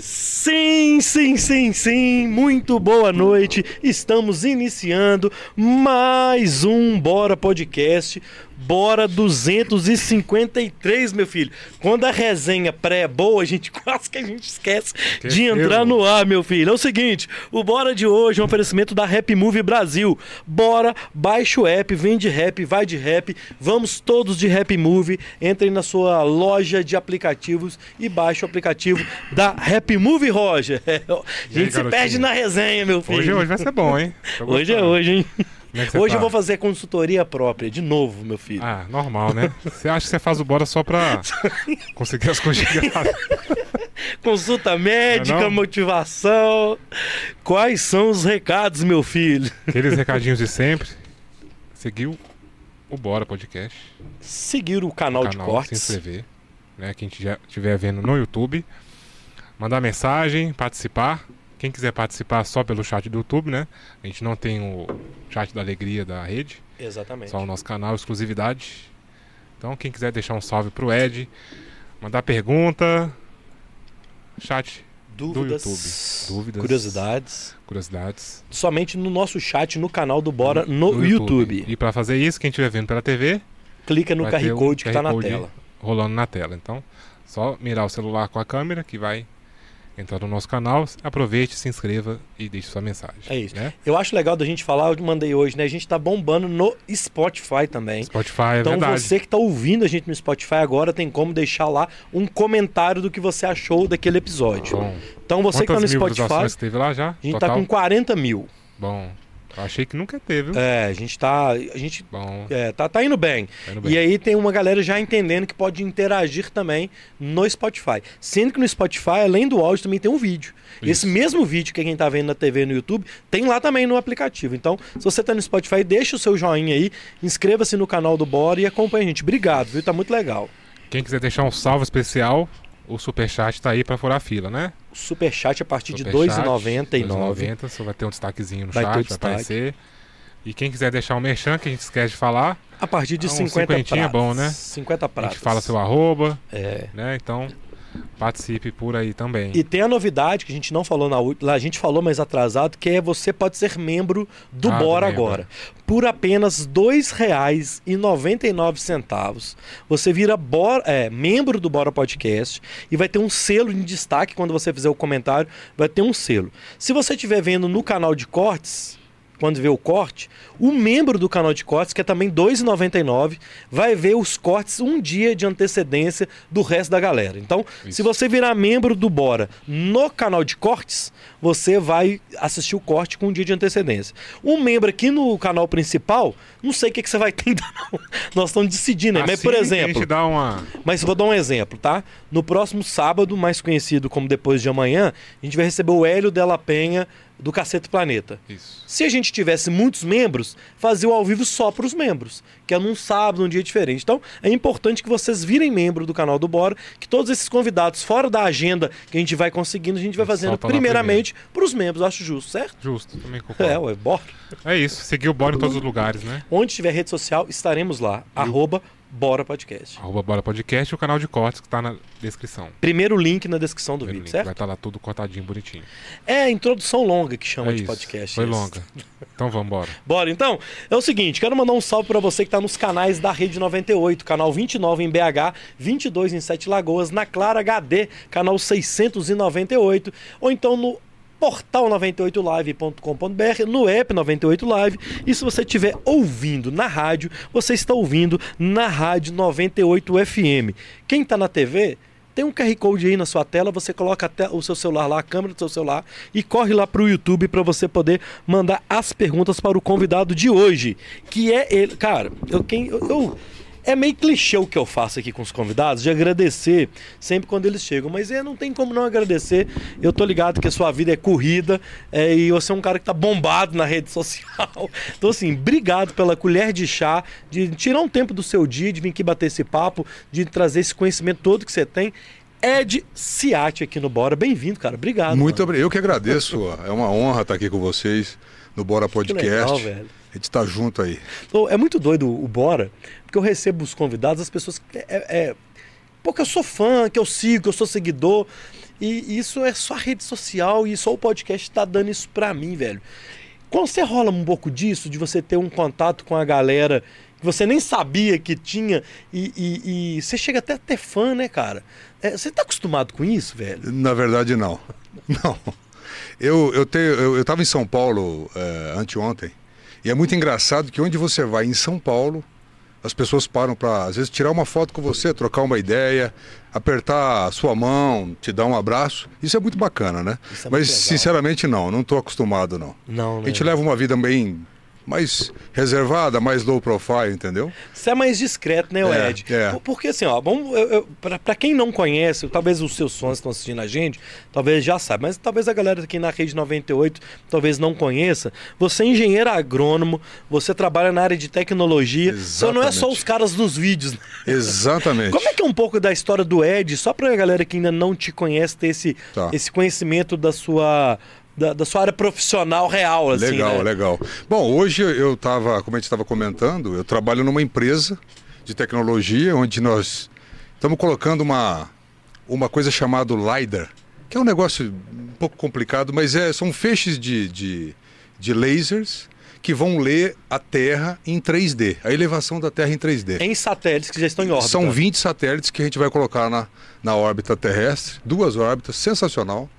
Sim, sim, sim, sim. Muito boa noite. Estamos iniciando mais um Bora Podcast. Bora 253, meu filho. Quando a resenha pré é boa, a gente quase que a gente esquece Que de entrar erro. no ar, meu filho. É o seguinte, o Bora de hoje é um oferecimento da Rap Movie Brasil. Bora, baixa o app, vem de rap, vai de rap. Vamos todos de Rap Movie. Entrem na sua loja de aplicativos e baixe o aplicativo da Rap Movie, Roger. a E aí, gente se garotinho? perde na resenha, meu filho. Hoje, hoje vai ser bom, hein? Hoje é hoje, hein? É Hoje eu tá? vou fazer consultoria própria, de novo, meu filho. Ah, normal, né? Você acha que você faz o bora só pra conseguir as conjugadas? Consulta médica, Não é não? motivação. Quais são os recados, meu filho? Aqueles recadinhos de sempre. Seguiu o Bora Podcast. Seguir o canal, de canal, se cortes. inscrever. Né? Quem estiver vendo no YouTube. Mandar mensagem, participar. Quem quiser participar só pelo chat do YouTube, né? A gente não tem o chat da alegria da rede. Exatamente. Só o nosso canal, exclusividade. Então, quem quiser deixar um salve pro Ed, mandar pergunta, chat, Dúvidas, YouTube. Dúvidas. curiosidades. curiosidades Somente no nosso chat, no canal do Bora, no, YouTube. E para fazer isso, quem estiver vendo pela TV, Clica no QR Code que QR tá na tela. rolando na tela. Então, só mirar o celular com a câmera que vai entrar no nosso canal. Aproveite, se inscreva e deixe sua mensagem. É isso. Né? Eu acho legal da gente falar, eu mandei hoje, né? A gente tá bombando no Spotify também. Spotify, é Então verdade. você que tá ouvindo a gente no Spotify agora tem como deixar lá um comentário do que você achou daquele episódio. Bom, Então você que tá no Spotify, teve lá já? a gente Total? tá com 40 mil. Bom, achei que nunca teve, viu? É, a gente tá. A gente Bom, é, tá, tá indo bem. tá indo bem. E aí tem uma galera já entendendo que pode interagir também no Spotify. Sendo que no Spotify, além do áudio, também tem um vídeo. Esse Isso. mesmo vídeo que quem tá vendo na TV no YouTube, tem lá também no aplicativo. Então, se você tá no Spotify, deixa o seu joinha aí, inscreva-se no canal do Bora e acompanha a gente. Obrigado, viu? Tá muito legal. Quem quiser deixar um salve especial, o superchat tá aí pra furar a fila, né? O superchat a partir de R$ Superchat, 2,99. 2,90, Você vai ter um destaquezinho no Vai chat, vai destaque. aparecer. E quem quiser deixar um merchan, que a gente esquece de falar, A partir de Ah, um 50 cinquentinha é bom, né? 50 a pratas. gente fala seu arroba, É. né? Então, participe por aí também. E tem a novidade que a gente não falou na última, a gente falou mais atrasado, que é você pode ser membro do Ah, Bora membro. agora. Por apenas R$ 2,99, você vira Bora- é, membro do Bora Podcast e vai ter um selo de destaque quando você fizer o comentário, vai ter um selo. Se você estiver vendo no canal de cortes, quando vê o corte, o membro do canal de cortes, que é também R$ 2,99, vai ver os cortes um dia de antecedência do resto da galera. Então, Isso. se você virar membro do Bora no canal de cortes, você vai assistir o corte com um dia de antecedência. Um membro aqui no canal principal, não sei o que, que você vai ter ainda não. Nós estamos decidindo, né? mas Assim por que A exemplo, dá uma. mas vou dar um exemplo, tá? No próximo sábado, mais conhecido como depois de amanhã, a gente vai receber o Hélio Della Penha do Cacete Planeta. Isso. Se a gente tivesse muitos membros, fazia o ao vivo só para os membros, que é num sábado, num dia diferente. Então, é importante que vocês virem membro do canal do Bora, que todos esses convidados, fora da agenda que a gente vai conseguindo, a gente vai fazendo primeiramente para os membros, acho justo, certo? Justo, também É, concordo. ué, bora. É, isso. Seguir o Bora em todos os lugares, né? Onde tiver rede social, estaremos lá. Arroba Bora Podcast. Arroba Bora Podcast e o canal de cortes que tá na descrição. Primeiro link na descrição do Primeiro vídeo, link, certo? Vai estar lá tudo cortadinho, bonitinho. É a introdução longa que chama é de isso. podcast. Foi esse. longa. Então vamos embora. Bora, então. É o seguinte, quero mandar um salve pra você que tá nos canais da Rede 98, canal 29 em BH, 22 em Sete Lagoas, na Clara HD, canal 698, ou então no portal98live.com.br, no app 98 Live. E se você estiver ouvindo na rádio, você está ouvindo na Rádio 98 FM. Quem tá na TV, tem um QR Code aí na sua tela, você coloca até o seu celular lá, a câmera do seu celular, e corre lá pro YouTube para você poder mandar as perguntas para o convidado de hoje, que é ele. Cara, eu quem eu, eu- é meio clichê o que eu faço aqui com os convidados, de agradecer sempre quando eles chegam, mas é, não tem como não agradecer. Eu tô ligado que a sua vida é corrida é, e você é um cara que tá bombado na rede social. Então, assim, obrigado pela colher de chá, de tirar um tempo do seu dia, de vir aqui bater esse papo, de trazer esse conhecimento todo que você tem. Ed Ciati aqui no Bora. Bem-vindo, cara. Obrigado. Muito obrigado. Eu que agradeço. É uma honra estar aqui com vocês no Bora Que Podcast. legal, velho. A gente tá junto aí. É muito doido o Bora, porque eu recebo os convidados, as pessoas. É, é, pô, que eu sou fã, que eu sigo, que eu sou seguidor. E isso é só a rede social e só o podcast tá dando isso pra mim, velho. Quando você rola um pouco disso, de você ter um contato com a galera que você nem sabia que tinha, e, e- e você chega até a ter fã, né, cara? É, você tá acostumado com isso, velho? Na verdade, não. Não. Eu, eu, tenho, eu, eu tava em São Paulo é, anteontem, e é muito engraçado que onde você vai em São Paulo, as pessoas param para, às vezes, tirar uma foto com você, trocar uma ideia, apertar a sua mão, te dar um abraço. Isso é muito bacana, né? É Mas, sinceramente, não. Não estou acostumado, não. Não, né? A gente leva uma vida bem mais reservada, mais low profile, entendeu? Você é mais discreto, né, É, Ed? é. Por- Porque assim, ó, vamos, pra quem não conhece, talvez os seus fãs que estão assistindo a gente, talvez já sabe, mas talvez a galera aqui na Rede 98 talvez não conheça. Você é engenheiro agrônomo, você trabalha na área de tecnologia, só não é só Exatamente. os caras dos vídeos. né? Exatamente. Como é que é um pouco da história do Ed, só pra galera que ainda não te conhece ter esse, Tá. esse conhecimento da sua, da, da sua área profissional real, assim, legal, né? legal. Bom, hoje eu estava, como a gente estava comentando, eu trabalho numa empresa de tecnologia onde nós estamos colocando uma, uma coisa chamada LiDAR, que é um negócio um pouco complicado, mas é, são feixes de, de, de lasers que vão ler a Terra em 3D, a elevação da Terra em 3D. Em satélites que já estão em órbita. São 20 satélites que a gente vai colocar na, na órbita terrestre, duas órbitas, sensacional.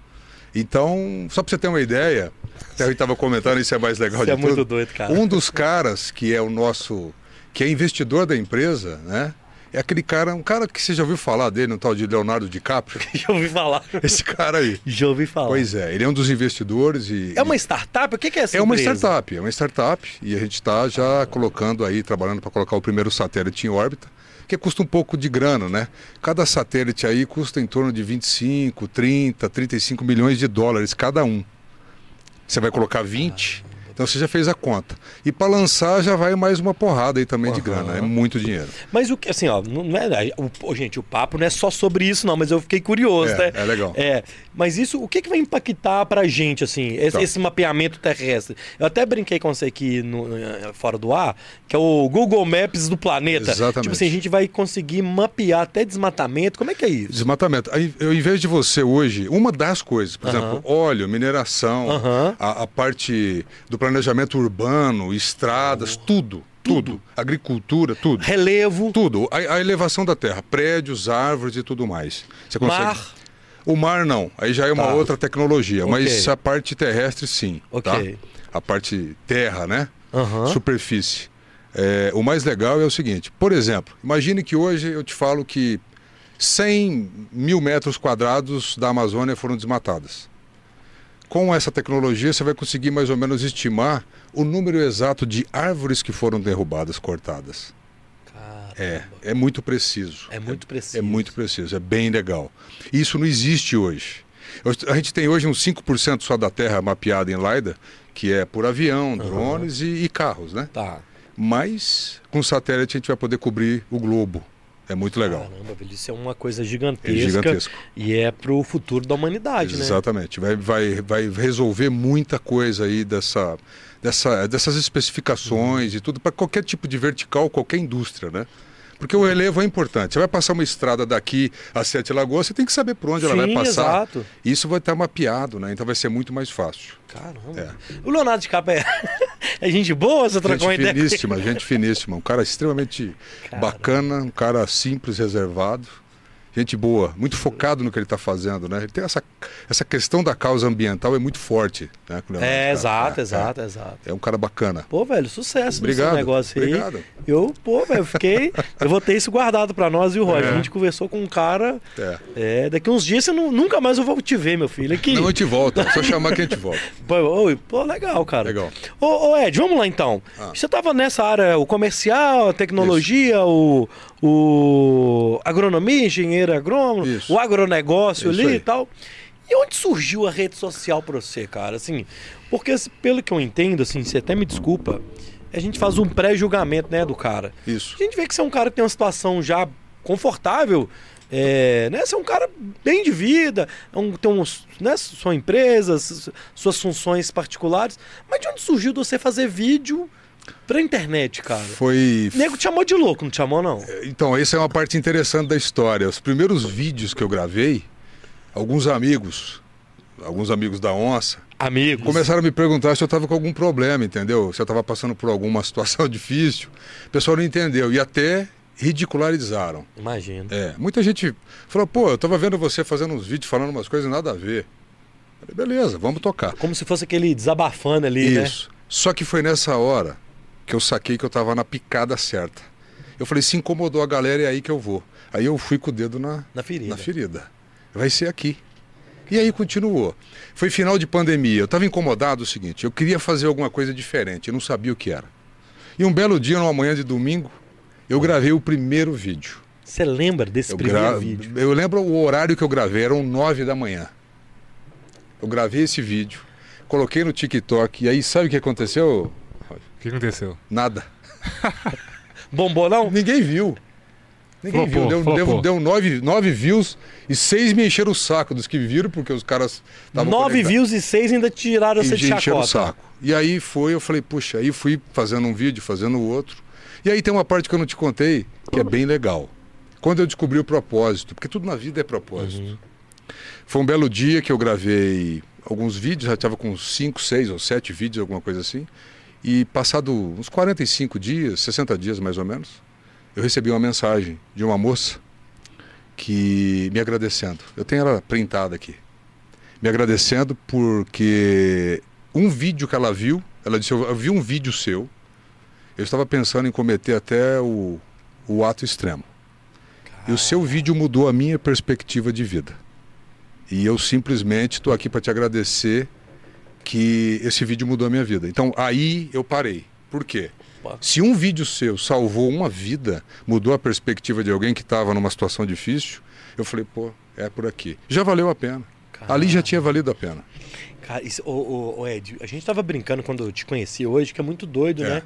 Então, só para você ter uma ideia, até eu estava comentando, isso é mais legal Isso de é tudo. muito doido, cara. Um dos caras que é o nosso, que é investidor da empresa, né? É aquele cara, um cara que você já ouviu falar dele, um tal de Leonardo DiCaprio. Já ouvi falar. Esse cara aí. Já ouvi falar. Pois é, ele é um dos investidores e É uma startup? O que que é essa é uma empresa? startup, é uma startup e a gente está já colocando aí, trabalhando para colocar o primeiro satélite em órbita, que custa um pouco de grana, né? Cada satélite aí custa em torno de 25, 30, 35 milhões de dólares cada um. Você vai colocar 20, então você já fez a conta. E para lançar já vai mais uma porrada aí também de grana, é muito dinheiro. Mas o que, assim, ó, não é. O, gente, o papo não é só sobre isso, não, mas eu fiquei curioso, É, né? é legal. É, mas isso, o que, que vai impactar pra gente, assim, esse, Tá. esse mapeamento terrestre? Eu até brinquei com você aqui no, eh, fora do ar, que é o Google Maps do planeta. Exatamente. Tipo assim, a gente vai conseguir mapear até desmatamento. Como é que é isso? Desmatamento. Aí, eu, em vez de você hoje, uma das coisas, por Aham. exemplo, óleo, mineração, Aham. a, a parte do planejamento urbano, estradas, tudo, tudo, Agricultura, tudo. Relevo, Tudo. A, a elevação da terra, prédios, árvores e tudo mais. Você consegue. mar. O mar não. Aí já é uma Tá. outra tecnologia. Ok. Mas a parte terrestre, sim. Ok. Tá? A parte terra, né? Aham. superfície. É, o mais legal é o seguinte, por exemplo, imagine que hoje eu te falo que 100 mil metros quadrados da Amazônia foram desmatadas. Com essa tecnologia você vai conseguir mais ou menos estimar o número exato de árvores que foram derrubadas, cortadas. É, é muito preciso. É muito preciso. É muito preciso, é bem legal. Isso não existe hoje. A gente tem hoje uns 5% só da Terra mapeada em LiDAR, que é por avião, drones e, e carros, né? Tá. Mas com satélite a gente vai poder cobrir o globo. É muito legal. Caramba, isso é uma coisa gigantesca. É gigantesco. E é pro futuro da humanidade, né? Exatamente. Vai, vai, vai resolver muita coisa aí dessa, dessa, dessas especificações e tudo para qualquer tipo de vertical, qualquer indústria, né? Porque o relevo é importante. Você vai passar uma estrada daqui a Sete Lagoas, você tem que saber por onde ela vai Sim, passar. exato. Isso vai estar mapeado, né? Então vai ser muito mais fácil. Caramba. O Leonardo DiCaprio é... é gente boa? Você trocou Gente ideia? ele? finíssima, gente finíssima. Um cara extremamente bacana, um cara simples, reservado. Gente boa, muito focado no que ele está fazendo, né? Ele tem essa, essa questão da causa ambiental é muito forte, né? com o Leonardo É, exato, É, exato, exato. É, é um cara bacana. Pô, velho, sucesso Obrigado, nesse negócio aí. obrigado. Eu, pô, velho, fiquei. eu vou ter isso guardado pra nós, viu, Roger? É. A gente conversou com um cara. É. É, daqui uns dias você não- nunca mais eu vou te ver, meu filho. Aqui. Não, a gente volta. É só chamar que a gente volta. Pô, pô, legal, cara. Legal. Ô, ô, Ed, vamos lá então. Ah. Você tava nessa área, o comercial, a tecnologia, o, o agronomia, engenheiro agrônomo, Isso. o agronegócio Isso ali aí. e tal. E onde surgiu a rede social pra você, cara? Assim, porque assim, pelo que eu entendo, assim, você até me desculpa, a gente faz um pré-julgamento, né, do cara. Isso. A gente vê que você é um cara que tem uma situação já confortável, é, né? Você é um cara bem de vida, é um, tem uns, né, sua empresa, su- suas funções particulares. Mas de onde surgiu você fazer vídeo pra internet, cara? Foi. O nego te chamou de louco, não te chamou, não? Então, essa é uma parte interessante da história. Os primeiros vídeos que eu gravei, alguns amigos, alguns amigos da onça, Amigos. começaram a me perguntar se eu estava com algum problema, entendeu? Se eu estava passando por alguma situação difícil. O pessoal não entendeu e até ridicularizaram. Imagino. É, muita gente falou, pô, eu tava vendo você fazendo uns vídeos falando umas coisas nada a ver. Falei, beleza, vamos tocar. Como se fosse aquele desabafando ali, né? Isso. Só que foi nessa hora que eu saquei que eu tava na picada certa. Eu falei, se incomodou a galera, é aí que eu vou. Aí eu fui com o dedo na, Na ferida. na ferida. Vai ser aqui. E aí continuou. Foi final de pandemia. Eu estava incomodado o seguinte, eu queria fazer alguma coisa diferente, eu não sabia o que era. E um belo dia, numa manhã de domingo, eu gravei o primeiro vídeo. Você lembra desse Eu, primeiro gra- vídeo? eu lembro o horário que eu gravei, eram nove da manhã. Eu gravei esse vídeo, coloquei no TikTok, e aí sabe o que aconteceu? O que aconteceu? Nada. Bombou não? Ninguém viu. Ninguém Flopou, viu. Deu, deu, deu nove, nove views e seis me encheram o saco dos que viram, porque os caras estavam Nove conectados. views e seis ainda tiraram e você de encheram o saco. E aí foi, eu falei, puxa, aí fui fazendo um vídeo, fazendo o outro. E aí tem uma parte que eu não te contei, que é bem legal. Quando eu descobri o propósito, porque tudo na vida é propósito. Uhum. Foi um belo dia que eu gravei alguns vídeos, já estava com cinco, seis ou sete vídeos, alguma coisa assim. E passado uns 45 dias, 60 dias mais ou menos, eu recebi uma mensagem de uma moça que me agradecendo. Eu tenho ela printada aqui. Me agradecendo porque um vídeo que ela viu, ela disse, eu vi um vídeo seu, eu estava pensando em cometer até o, o ato extremo. E o seu vídeo mudou a minha perspectiva de vida. E eu simplesmente estou aqui para te agradecer que esse vídeo mudou a minha vida. Então aí eu parei. Por quê? Se um vídeo seu salvou uma vida, mudou a perspectiva de alguém que estava numa situação difícil, eu falei, pô, é por aqui. Já valeu a pena. Ali já tinha valido a pena. Cara, isso, ô, ô, Ed, a gente tava brincando quando eu te conheci hoje, que é muito doido, É. né?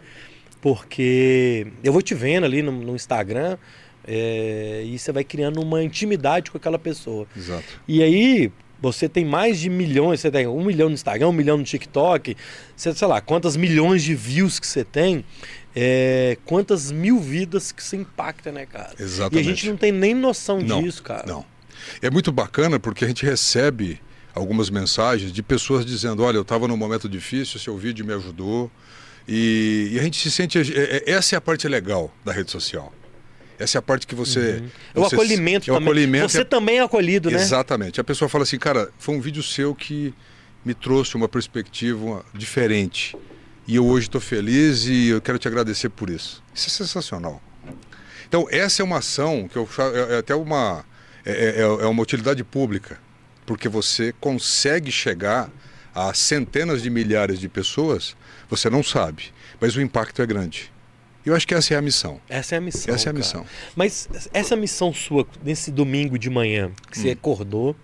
Porque eu vou te vendo ali no, no Instagram é, e você vai criando uma intimidade com aquela pessoa. Exato. E aí, você tem mais de milhões, você tem um milhão no Instagram, um milhão no TikTok, você, sei lá, quantas milhões de views que você tem, é, quantas mil vidas que você impacta, né, cara? E a Exatamente. gente não tem nem noção Não, disso, cara. Não. É muito bacana porque a gente recebe algumas mensagens de pessoas dizendo: olha, eu estava num momento difícil, seu vídeo me ajudou. E, e a gente se sente. é- é- essa é a parte legal da rede social. Essa é a parte que você. É o você- acolhimento é o também. acolhimento você é- também é acolhido, né? Exatamente. A pessoa fala assim, cara, foi um vídeo seu que me trouxe uma perspectiva diferente. E eu hoje estou feliz e eu quero te agradecer por isso. Isso é sensacional. Então, essa é uma ação que eu é, é até uma é, é- é uma utilidade pública, porque você consegue chegar a centenas de milhares de pessoas, você não sabe, mas o impacto é grande. Eu acho que essa é a missão. Essa é a missão. Essa é a cara. missão. Mas essa missão sua, nesse domingo de manhã, que Hum. você acordou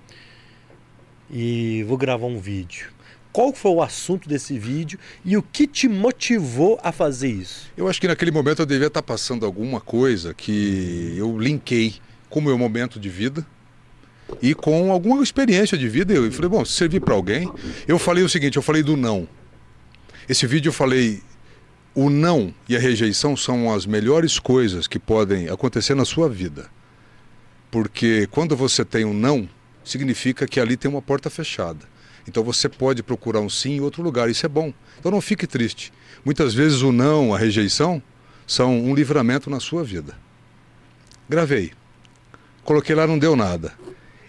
e vou gravar um vídeo. Qual foi o assunto desse vídeo e o que te motivou a fazer isso? Eu acho que naquele momento eu devia estar passando alguma coisa que eu linkei com o meu momento de vida e com alguma experiência de vida. Eu falei, bom, se servir para alguém. Eu falei o seguinte: eu falei do não. Esse vídeo eu falei. O não e a rejeição são as melhores coisas que podem acontecer na sua vida. Porque quando você tem um não, significa que ali tem uma porta fechada. Então você pode procurar um sim em outro lugar, isso é bom. Então não fique triste. Muitas vezes o não, a rejeição, são um livramento na sua vida. Gravei. Coloquei lá, não deu nada.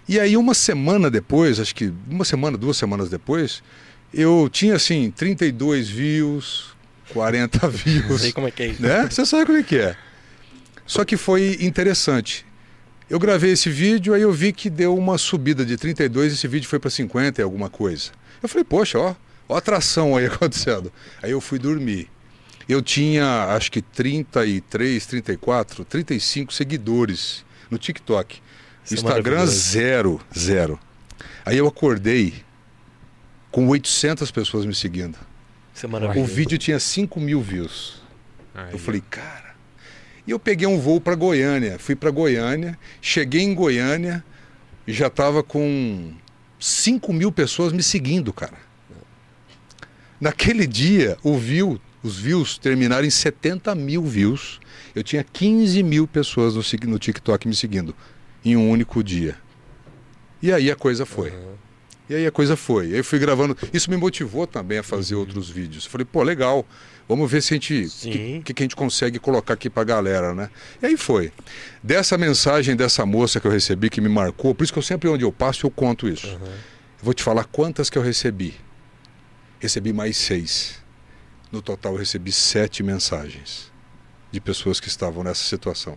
E aí uma semana depois, acho que uma semana, duas semanas depois, eu tinha assim 32 views, 40 Não views sei como é que é isso. né? Você sabe como é que é. Só que foi interessante. Eu gravei esse vídeo, aí eu vi que deu uma subida de 32 e esse vídeo foi para 50 e alguma coisa. Eu falei, poxa, ó, ó a atração aí acontecendo. Aí eu fui dormir. Eu tinha, acho que 33, 34, 35 seguidores no TikTok. Isso é Instagram, maravilhoso. zero, zero. Aí eu acordei com 800 pessoas me seguindo. Isso é O vídeo tinha 5 mil views. Aí, Eu falei, cara. E eu peguei um voo para Goiânia. Fui para Goiânia, cheguei em Goiânia e já estava com 5 mil pessoas me seguindo, cara. Naquele dia, o view, os views terminaram em 70 mil views. Eu tinha 15 mil pessoas no, no TikTok me seguindo em um único dia. E aí a coisa foi. E aí a coisa foi. Aí eu fui gravando. Isso me motivou também a fazer outros vídeos. Eu falei, pô, legal. Vamos ver se a gente. O que, que a gente consegue colocar aqui pra galera, né? E aí foi. Dessa mensagem dessa moça que eu recebi que me marcou, por isso que eu sempre onde eu passo eu conto isso. Eu vou te falar quantas que eu recebi. Recebi mais seis. No total eu recebi sete mensagens de pessoas que estavam nessa situação.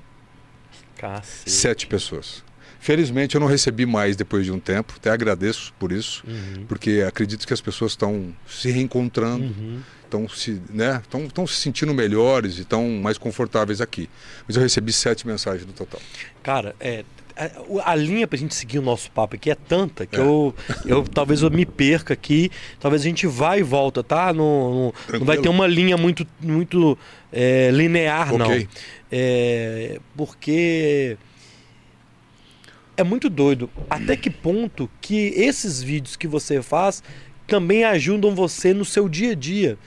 Cacete. Sete pessoas. Felizmente eu não recebi mais depois de um tempo, até agradeço por isso, Uhum. porque acredito que as pessoas estão se reencontrando, Uhum. estão se, né, estão, estão se sentindo melhores e estão mais confortáveis aqui. Mas eu recebi sete mensagens no total. Cara, é. A, a linha pra gente seguir o nosso papo aqui é tanta que É. eu, eu talvez eu me perca aqui. Talvez a gente vá e volta, tá? Não, não, não vai ter uma linha muito, muito é, linear, não. Ok. É, porque é muito doido. Até que ponto que esses vídeos que você faz também ajudam você no seu dia a dia?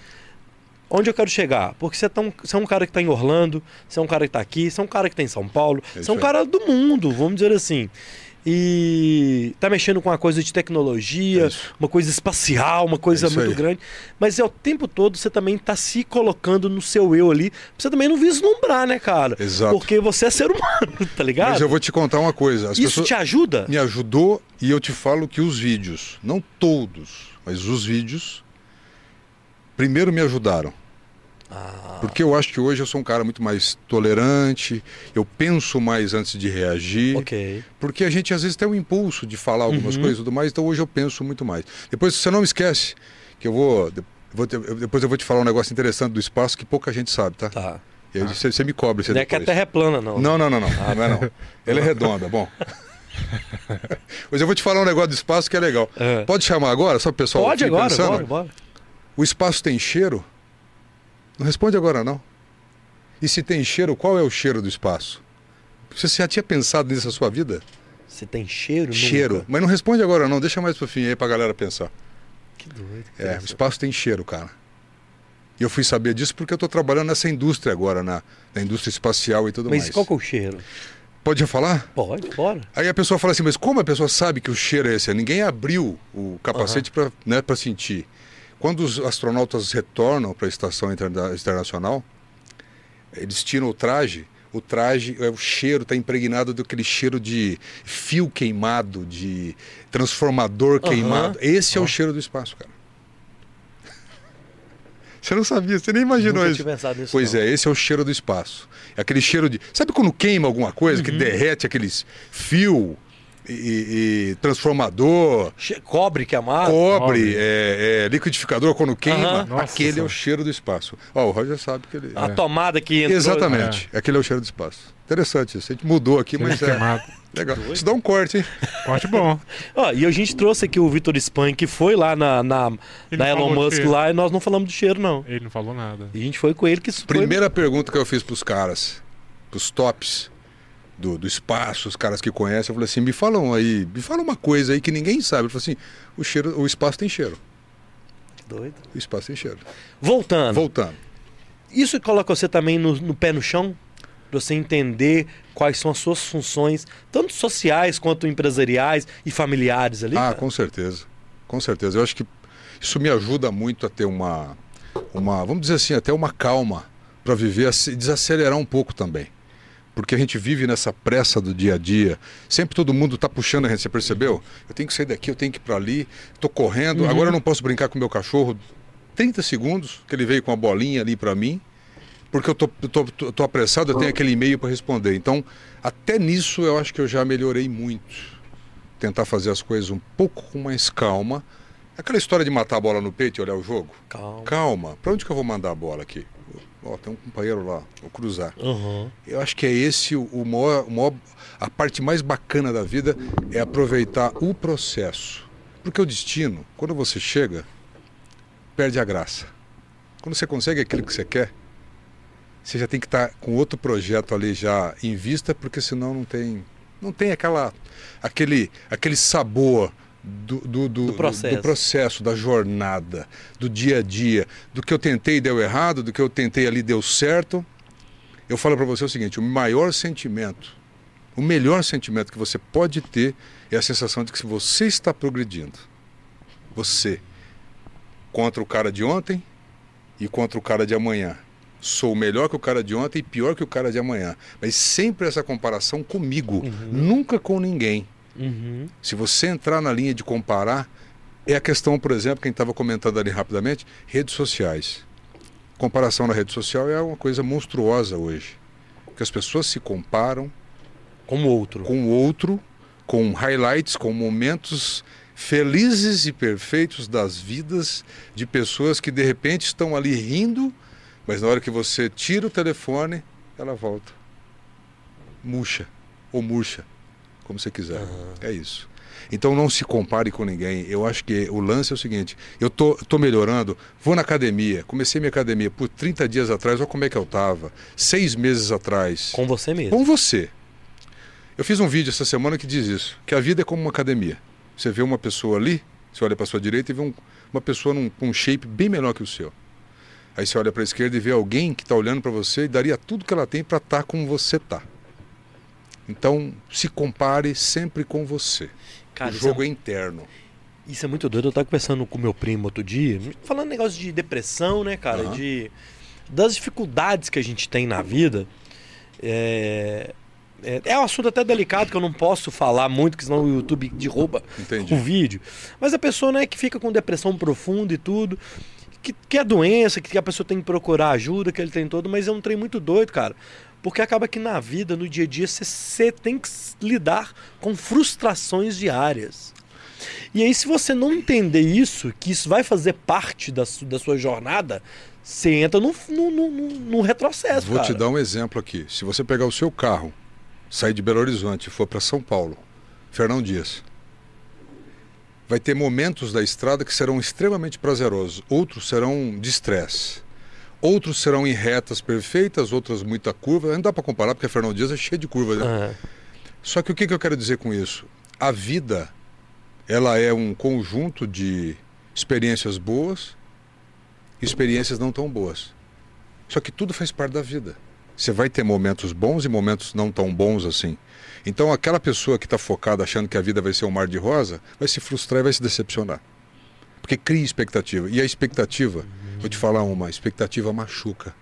Onde eu quero chegar? Porque você é, você é um cara que está em Orlando, você é um cara que está aqui, você é um cara que está em São Paulo, É você é um cara do mundo, vamos dizer assim. E tá mexendo com uma coisa de tecnologia, É uma coisa espacial, uma coisa É muito aí. grande. Mas é o tempo todo você também tá se colocando no seu eu ali, pra você também não vislumbrar, né, cara? Exato. Porque você é ser humano, tá ligado? Mas eu vou te contar uma coisa. As Isso te ajuda? me ajudou e eu te falo que os vídeos, não todos, mas os vídeos, primeiro me ajudaram. Ah, Porque eu acho que hoje eu sou um cara muito mais tolerante, eu penso mais antes de reagir. ok. Porque a gente às vezes tem um impulso de falar algumas Uhum. coisas e tudo mais, então hoje eu penso muito mais. Depois você não esquece que eu vou, eu- depois eu vou te falar um negócio interessante do espaço que pouca gente sabe, tá? Tá. E aí você, você me cobre você Não é que a. Terra é plana, não. Não, não, não, não. não é não. Ela é redonda, bom. Mas eu vou te falar um negócio do espaço que é legal. É. Pode chamar agora, só o pessoal Pode agora, pensando? bora, bora. O espaço tem cheiro? Não responde agora não. E se tem cheiro, qual é o cheiro do espaço? Você já tinha pensado nisso na sua vida? Você tem cheiro? Cheiro. Nunca. Mas não responde agora não, deixa mais pro fim aí pra galera pensar. Que doido. que É, o espaço tem cheiro, cara. E eu fui saber disso porque eu tô trabalhando nessa indústria agora, na, na indústria espacial e tudo Mas mais. qual que é o cheiro? Pode já falar? Pode, bora. Aí a pessoa fala assim, mas como a pessoa sabe que o cheiro é esse? Ninguém abriu o capacete para né, pra sentir. Quando os astronautas retornam para a estação interna- internacional, eles tiram o traje, o traje, é, o cheiro está impregnado daquele cheiro de fio queimado, de transformador queimado. Esse é o cheiro do espaço, cara. Você não sabia, você nem imaginou Nunca isso. tinha pensado nisso. Pois não. é, esse é o cheiro do espaço. É aquele cheiro de. Sabe quando queima alguma coisa, Uhum. que derrete aqueles fio e, e- transformador, Che- Cobre queimado. cobre, cobre. é, é, liquidificador quando queima? Nossa aquele é o cheiro do espaço. Ó, o Roger sabe que ele. A tomada que entrou. Exatamente, aquele é o cheiro do espaço. Interessante isso. A gente mudou aqui, Cheiro mas é queimado. legal. Isso dá um corte, hein? Corte bom. Ó, e a gente trouxe aqui o Vitor Span, que foi lá na, na, na Elon de Musk lá e nós não falamos do cheiro, não. Ele não falou nada. E a gente foi com ele que isso foi- Primeira pergunta que eu fiz pros caras, pros tops do, do espaço, os caras que conhecem, eu falei assim, me falam aí, me fala uma coisa aí que ninguém sabe. Eu falei assim, o, cheiro, o espaço tem cheiro. Doido. O espaço tem cheiro. Voltando. Voltando. Isso coloca você também no, no pé no chão? Pra você entender quais são as suas funções, tanto sociais quanto empresariais e familiares ali? Ah, cara? com certeza. Com certeza. Eu acho que isso me ajuda muito a ter uma, uma vamos dizer assim, até uma calma para viver, desacelerar um pouco também. Porque a gente vive nessa pressa do dia a dia. Sempre todo mundo está puxando a gente, você percebeu? Eu tenho que sair daqui, eu tenho que ir para ali, estou correndo, Uhum. agora eu não posso brincar com o meu cachorro 30 segundos, que ele veio com a bolinha ali para mim, porque eu tô, tô, tô, tô apressado, eu tenho aquele e-mail para responder. Então, até nisso eu acho que eu já melhorei muito tentar fazer as coisas um pouco com mais calma. Aquela história de matar a bola no peito e olhar o jogo. Calma. Calma, para onde que eu vou mandar a bola aqui? Ó, tem um companheiro lá, vou cruzar. Uhum. Eu acho que é esse o, o maior, o maior- a parte mais bacana da vida é aproveitar o processo. Porque o destino, quando você chega, perde a graça. Quando você consegue aquilo que você quer, você já tem que estar com outro projeto ali já em vista, porque senão não tem, não tem aquela, aquele, aquele sabor do, do, do, Do processo. do processo, da jornada, do dia a dia, do que eu tentei e deu errado, do que eu tentei ali deu certo. Eu falo para você o seguinte: o maior sentimento, O melhor sentimento que você pode ter é a sensação de que você está progredindo. Você. Contra o cara de ontem e contra o cara de amanhã. Sou melhor que o cara de ontem e pior que o cara de amanhã. Mas sempre essa comparação comigo, Uhum. nunca com ninguém. Uhum. Se você entrar na linha de comparar, é a questão, por exemplo, quem estava comentando ali rapidamente, redes sociais. Comparação na rede social é uma coisa monstruosa hoje. Porque as pessoas se comparam Como outro. com o outro, com highlights, com momentos felizes e perfeitos das vidas de pessoas que de repente estão ali rindo, mas na hora que você tira o telefone, ela volta. Murcha ou murcha, como você quiser. Aham. É isso. Então não se compare com ninguém. Eu acho que o lance é o seguinte: eu tô, tô melhorando, vou na academia, comecei minha academia por 30 dias atrás, olha como é que eu tava. Seis meses atrás. Com você mesmo. Com você. Eu fiz um vídeo essa semana que diz isso: que a vida é como uma academia. Você vê uma pessoa ali, você olha para sua direita e vê um- uma pessoa num, com um shape bem menor que o seu. Aí você olha para a esquerda e vê alguém que está olhando para você e daria tudo que ela tem para estar como você está. Então, se compare sempre com você. Cara, o isso é jogo é interno. Isso é muito doido. Eu tava conversando com meu primo outro dia, falando negócio de depressão, né, cara? Aham. De das dificuldades que a gente tem na vida. É, é, é um assunto até delicado que eu não posso falar muito, porque senão o YouTube derruba Entendi. o vídeo. Mas a pessoa, né, que fica com depressão profunda e tudo, que, que é doença, que a pessoa tem que procurar ajuda, que ele tem todo, mas é um trem muito doido, cara. Porque acaba que na vida, no dia a dia, você tem que lidar com frustrações diárias. E aí, se você não entender isso, que isso vai fazer parte da, su- da sua jornada, você entra no retrocesso, Vou cara. te dar um exemplo aqui. Se você pegar o seu carro, sair de Belo Horizonte e for para São Paulo, Fernão Dias, vai ter momentos da estrada que serão extremamente prazerosos, outros serão de estresse. Outros serão em retas perfeitas, outras muita curva. Não dá para comparar porque Fernão Dias é cheio de curvas, né? Ah, Só que o que, que eu quero dizer com isso? A vida, ela é um conjunto de experiências boas e experiências não tão boas. Só que tudo faz parte da vida. Você vai ter momentos bons e momentos não tão bons assim. Então aquela pessoa que está focada achando que a vida vai ser um mar de rosa, vai se frustrar e vai se decepcionar. Porque cria expectativa. E a expectativa, vou te falar uma, a expectativa machuca.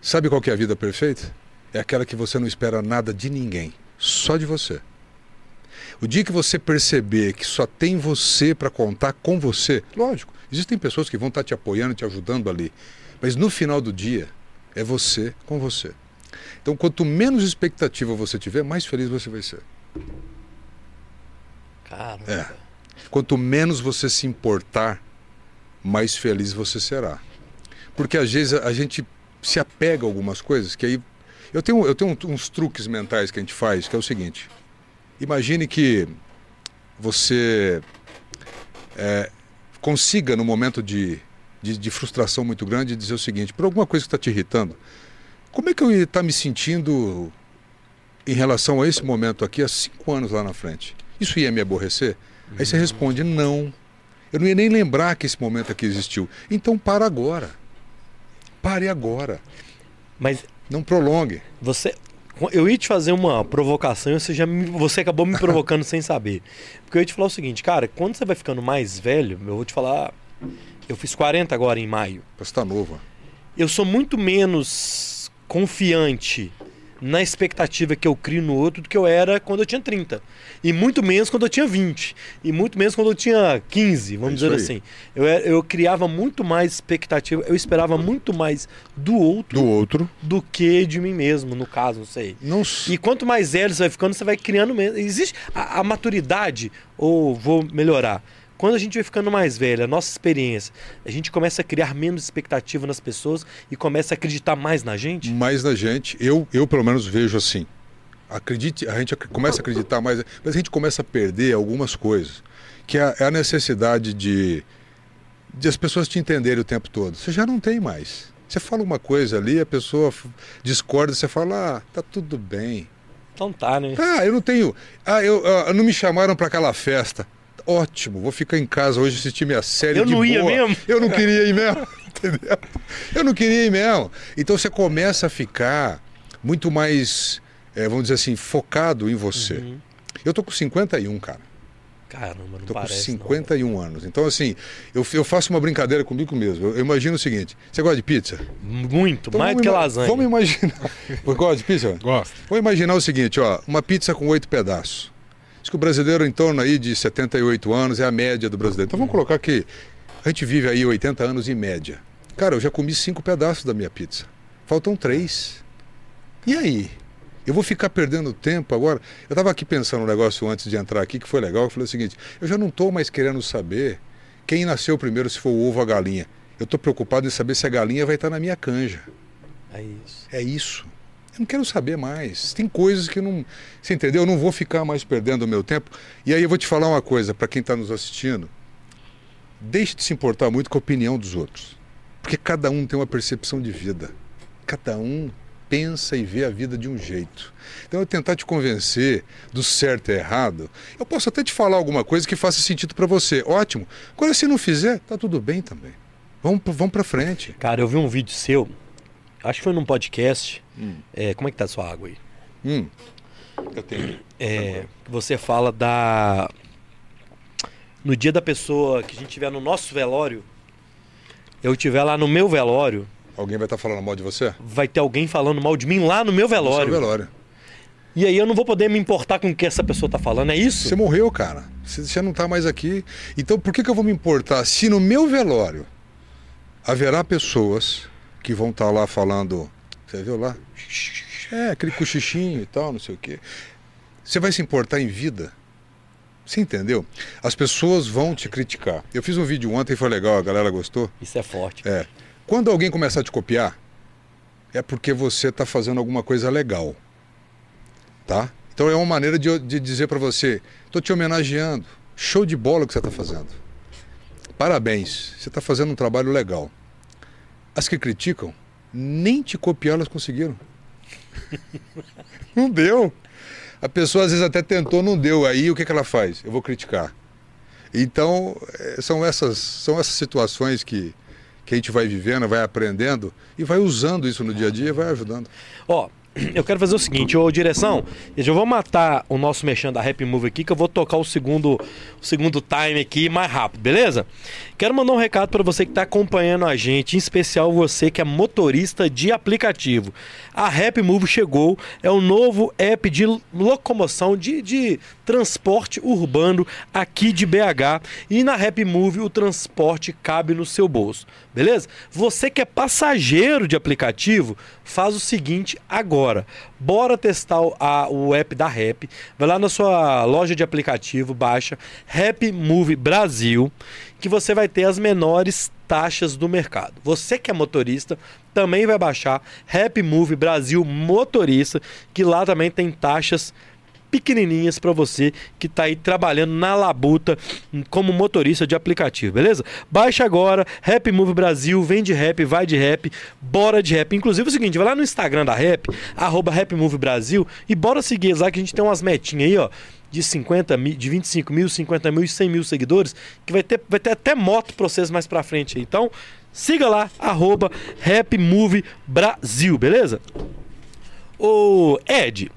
Sabe qual que é a vida perfeita? É aquela que você não espera nada de ninguém, só de você. O dia que você perceber que só tem você para contar com você, lógico, existem pessoas que vão estar te apoiando, te ajudando ali, mas no final do dia é você com você. Então, quanto menos expectativa você tiver, mais feliz você vai ser. Caramba. É. Quanto menos você se importar, mais feliz você será. Porque às vezes a gente se apega a algumas coisas que aí. Eu tenho, eu tenho uns truques mentais que a gente faz, que é o seguinte. Imagine que você é, consiga, no momento de, de, de frustração muito grande, dizer o seguinte: por alguma coisa que está te irritando, como é que eu ia estar me sentindo em relação a esse momento aqui há cinco anos lá na frente? Isso ia me aborrecer? Aí você responde: não. Eu não ia nem lembrar que esse momento aqui existiu. Então para agora. Pare agora. Mas Não prolongue. Você. Eu ia te fazer uma provocação e você, já me- você acabou me provocando sem saber. Porque eu ia te falar o seguinte, cara, quando você vai ficando mais velho, eu vou te falar. Eu fiz 40 agora em maio. Você está novo. Eu sou muito menos confiante na expectativa que eu crio no outro do que eu era quando eu tinha 30. E muito menos quando eu tinha 20. E muito menos quando eu tinha 15, vamos É dizer aí. assim. Eu, eu criava muito mais expectativa, eu esperava muito mais do outro Do outro. do que de mim mesmo, no caso, não sei. Não. E quanto mais velho você vai ficando, você vai criando mesmo. Existe a, a maturidade, ou vou melhorar. Quando a gente vai ficando mais velho, a nossa experiência, a gente começa a criar menos expectativa nas pessoas e começa a acreditar mais na gente. mais da gente, eu, eu pelo menos vejo assim. Acredite, a gente começa a acreditar mais, mas a gente começa a perder algumas coisas, que é a, é a necessidade de, de as pessoas te entenderem o tempo todo. Você já não tem mais. Você fala uma coisa ali, a pessoa discorda, você fala, ah, tá tudo bem. Então tá, né? Ah, eu não tenho. Ah, eu, ah, não me chamaram para aquela festa. Ótimo, vou ficar em casa hoje assistir minha série Eu de não ia boa. mesmo. Eu não queria ir mesmo, entendeu? Eu não queria ir mesmo. Então você começa a ficar muito mais é, vamos dizer assim, focado em você. Uhum. Eu tô com 51, cara. Caramba, não Tô parece. com não. 51 anos. Então, assim, eu, eu faço uma brincadeira comigo mesmo. Eu, eu imagino o seguinte: você gosta de pizza? Muito, Então mais do que lasanha. Vamos imaginar. Você gosta de pizza? Gosto. Vamos imaginar o seguinte, ó, uma pizza com oito pedaços. Diz que o brasileiro em torno aí de 78 anos é a média do brasileiro. Então vamos colocar que a gente vive aí 80 anos em média. Cara, eu já comi cinco pedaços da minha pizza. Faltam três. E aí? Eu vou ficar perdendo tempo agora? Eu estava aqui pensando um negócio antes de entrar aqui que foi legal. Eu falei o seguinte: eu já não estou mais querendo saber quem nasceu primeiro, se foi o ovo ou a galinha. Eu estou preocupado em saber se a galinha vai estar na minha canja. É isso. É isso. Eu não quero saber mais. Tem coisas que não. Você entendeu? Eu não vou ficar mais perdendo o meu tempo. E aí eu vou te falar uma coisa para quem está nos assistindo. Deixe de se importar muito com a opinião dos outros. Porque cada um tem uma percepção de vida. Cada um pensa e vê a vida de um jeito. Então eu tentar te convencer do certo e errado, eu posso até te falar alguma coisa que faça sentido para você. Ótimo. Agora se não fizer, tá tudo bem também. Vamos, vamos para frente. Cara, eu vi um vídeo seu, acho que foi num podcast. Hum. É, como é que tá a sua água aí? Hum. Eu tenho. É, que você fala da. No dia da pessoa que a gente tiver no nosso velório, eu tiver lá no meu velório, Alguém vai estar falando mal de você? vai ter alguém falando mal de mim lá no meu No seu velório. velório. E aí eu não vou poder me importar com o que essa pessoa tá falando, é isso? Você morreu, cara. Você não está mais aqui. Então por que, que eu vou me importar se no meu velório haverá pessoas que vão estar lá falando. Você viu lá? É, aquele cochichinho e tal, não sei o quê. Você vai se importar em vida? Você entendeu? As pessoas vão te criticar. Eu fiz um vídeo ontem, foi legal, a galera gostou. Isso é forte. É. Quando alguém começar a te copiar, é porque você está fazendo alguma coisa legal. Tá? Então é uma maneira de, de dizer para você: estou te homenageando. Show de bola o que você está fazendo. Parabéns, você está fazendo um trabalho legal. As que criticam, nem te copiar elas conseguiram. não deu. A pessoa às vezes até tentou, não deu. Aí o que, que ela faz? Eu vou criticar. Então, eh, são essas, são essas situações que, que a gente vai vivendo, vai aprendendo e vai usando isso no dia a dia e vai ajudando. Ó, eu quero fazer o seguinte, ô direção, eu já vou matar o nosso mexendo da Rap Move aqui, que eu vou tocar o segundo, o segundo time aqui mais rápido, beleza? Quero mandar um recado para você que está acompanhando a gente, em especial você que é motorista de aplicativo. A Rap Move chegou, é o novo app de locomoção, de, de transporte urbano aqui de BH. E na Rap Move o transporte cabe no seu bolso, beleza? Você que é passageiro de aplicativo, faz o seguinte agora. Bora testar o, a- o app da Rap. Vai lá na sua loja de aplicativo, baixa Rap Move Brasil, que você vai ter as menores taxas do mercado. Você que é motorista também vai baixar Rap Move Brasil Motorista, que lá também tem taxas pequenininhas para você que está aí trabalhando na labuta como motorista de aplicativo, beleza? Baixa agora, Rap Move Brasil, vem de rap, vai de rap, bora de rap. Inclusive é o seguinte, vai lá no Instagram da Rap, arroba Rap Move Brasil e bora seguir lá que a gente tem umas metinhas aí, ó, de 50 mil, de 25 mil, 50 mil e 100 mil seguidores, que vai ter, vai ter até moto pra vocês mais pra frente. Então, siga lá, arroba Rap Move Brasil, beleza? Ô, Ed,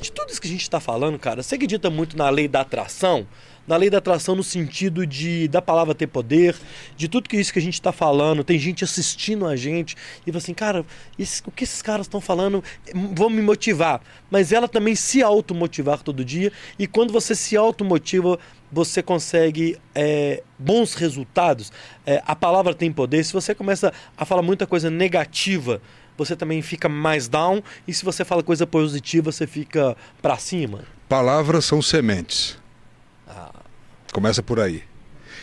de tudo isso que a gente está falando, cara, você acredita muito na lei da atração? Na lei da atração no sentido de da palavra ter poder, de tudo que isso que a gente está falando, tem gente assistindo a gente e assim, cara, o que esses caras estão falando hum, vão me motivar. Mas ela também se automotivar todo dia e quando você se automotiva, você consegue é, bons resultados. É, a palavra tem poder. Se você começa a falar muita coisa negativa, você também fica mais down. E se você fala coisa positiva, você fica pra cima. Palavras são sementes. Ah. Começa por aí.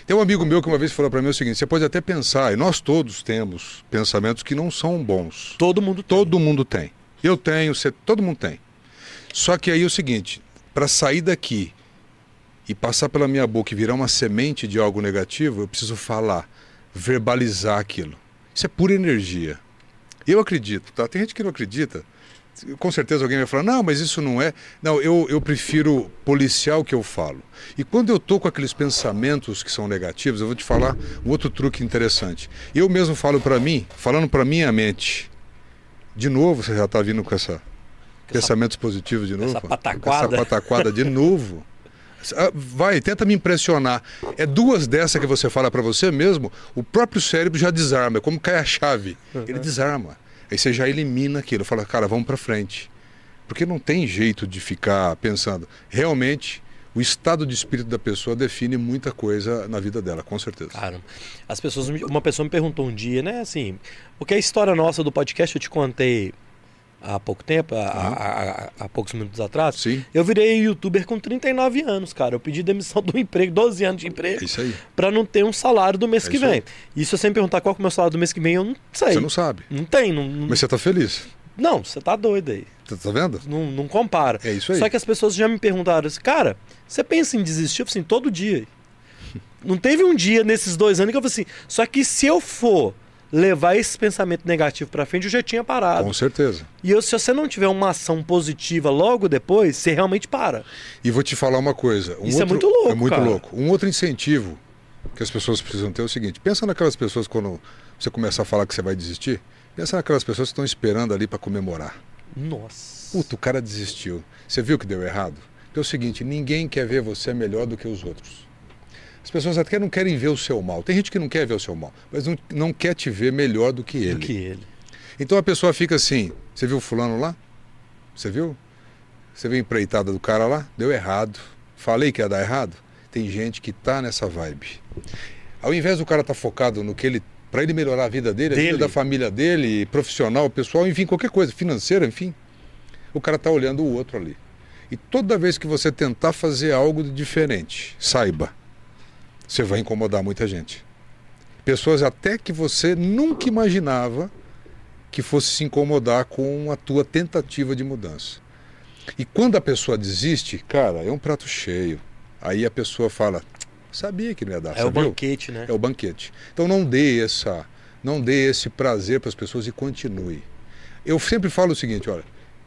Tem um amigo meu que uma vez falou para mim o seguinte: você pode até pensar, e nós todos temos pensamentos que não são bons. Todo mundo tem. Todo mundo tem. Eu tenho, você, todo mundo tem. Só que aí é o seguinte: para sair daqui e passar pela minha boca e virar uma semente de algo negativo, eu preciso falar, verbalizar aquilo. Isso é pura energia. Eu acredito, tá? Tem gente que não acredita. Com certeza alguém vai falar, não, mas isso não é. Não, eu, eu prefiro policiar o que eu falo. E quando eu tô com aqueles pensamentos que são negativos, eu vou te falar um outro truque interessante. Eu mesmo falo para mim, falando para minha mente, de novo você já está vindo com essa Pensamentos positivos de novo? essa pataquada. Essa pataquada de novo. Ah, Vai, tenta me impressionar. É duas dessas que você fala pra você mesmo, o próprio cérebro já desarma, é como cai a chave. Ele desarma. Aí você já elimina aquilo, fala, cara, vamos pra frente. Porque não tem jeito de ficar pensando. Realmente, o estado de espírito da pessoa define muita coisa na vida dela, com certeza. Cara, as pessoas, uma pessoa me perguntou um dia, né, assim, porque a história nossa do podcast eu te contei há pouco tempo, há, há- há- há poucos minutos atrás. Sim, Eu virei youtuber com 39 anos, cara. Eu pedi demissão do emprego, 12 anos de é emprego, aí. pra não ter um salário do mês É que vem. aí. E se você me perguntar qual é o meu salário do mês que vem, eu não sei. Você não sabe. Não tem, não, não, Mas você tá feliz. não, você tá doido aí. Tá, tá vendo? Não, não compara. É isso aí. Só que as pessoas já me perguntaram assim, cara, você pensa em desistir? Eu falei assim, todo dia. Não teve um dia nesses dois anos que eu falei assim, só que se eu for levar esse pensamento negativo pra frente, eu já tinha parado. Com certeza. E eu, se você não tiver uma ação positiva logo depois, você realmente para. E vou te falar uma coisa. Um Isso é outro- muito louco, É muito cara. louco. Um outro incentivo que as pessoas precisam ter é o seguinte: pensa naquelas pessoas quando você começar a falar que você vai desistir. Pensa naquelas pessoas que estão esperando ali para comemorar. Nossa. Puta, o cara desistiu. Você viu que deu errado? Então é o seguinte: ninguém quer ver você melhor do que os outros. As pessoas até não querem ver o seu mal. Tem gente que não quer ver o seu mal, mas não, não quer te ver melhor do que Do ele. que ele. Então a pessoa fica assim: você viu o fulano lá? Você viu? Você viu a empreitada do cara lá? Deu errado. Falei que ia dar errado? Tem gente que tá nessa vibe. Ao invés do cara estar focado no que ele. para ele melhorar a vida dele, a Dele. vida da família dele, profissional, pessoal, enfim, qualquer coisa, financeira, enfim. O cara tá olhando o outro ali. E toda vez que você tentar fazer algo de diferente, saiba, você vai incomodar muita gente. Pessoas até que você nunca imaginava que fosse se incomodar com a tua tentativa de mudança. E quando a pessoa desiste, cara, é um prato cheio. Aí a pessoa fala, sabia que não ia dar, É o você viu? banquete, né? É o banquete. Então não dê essa, não dê esse prazer para as pessoas e continue. Eu sempre falo o seguinte, olha,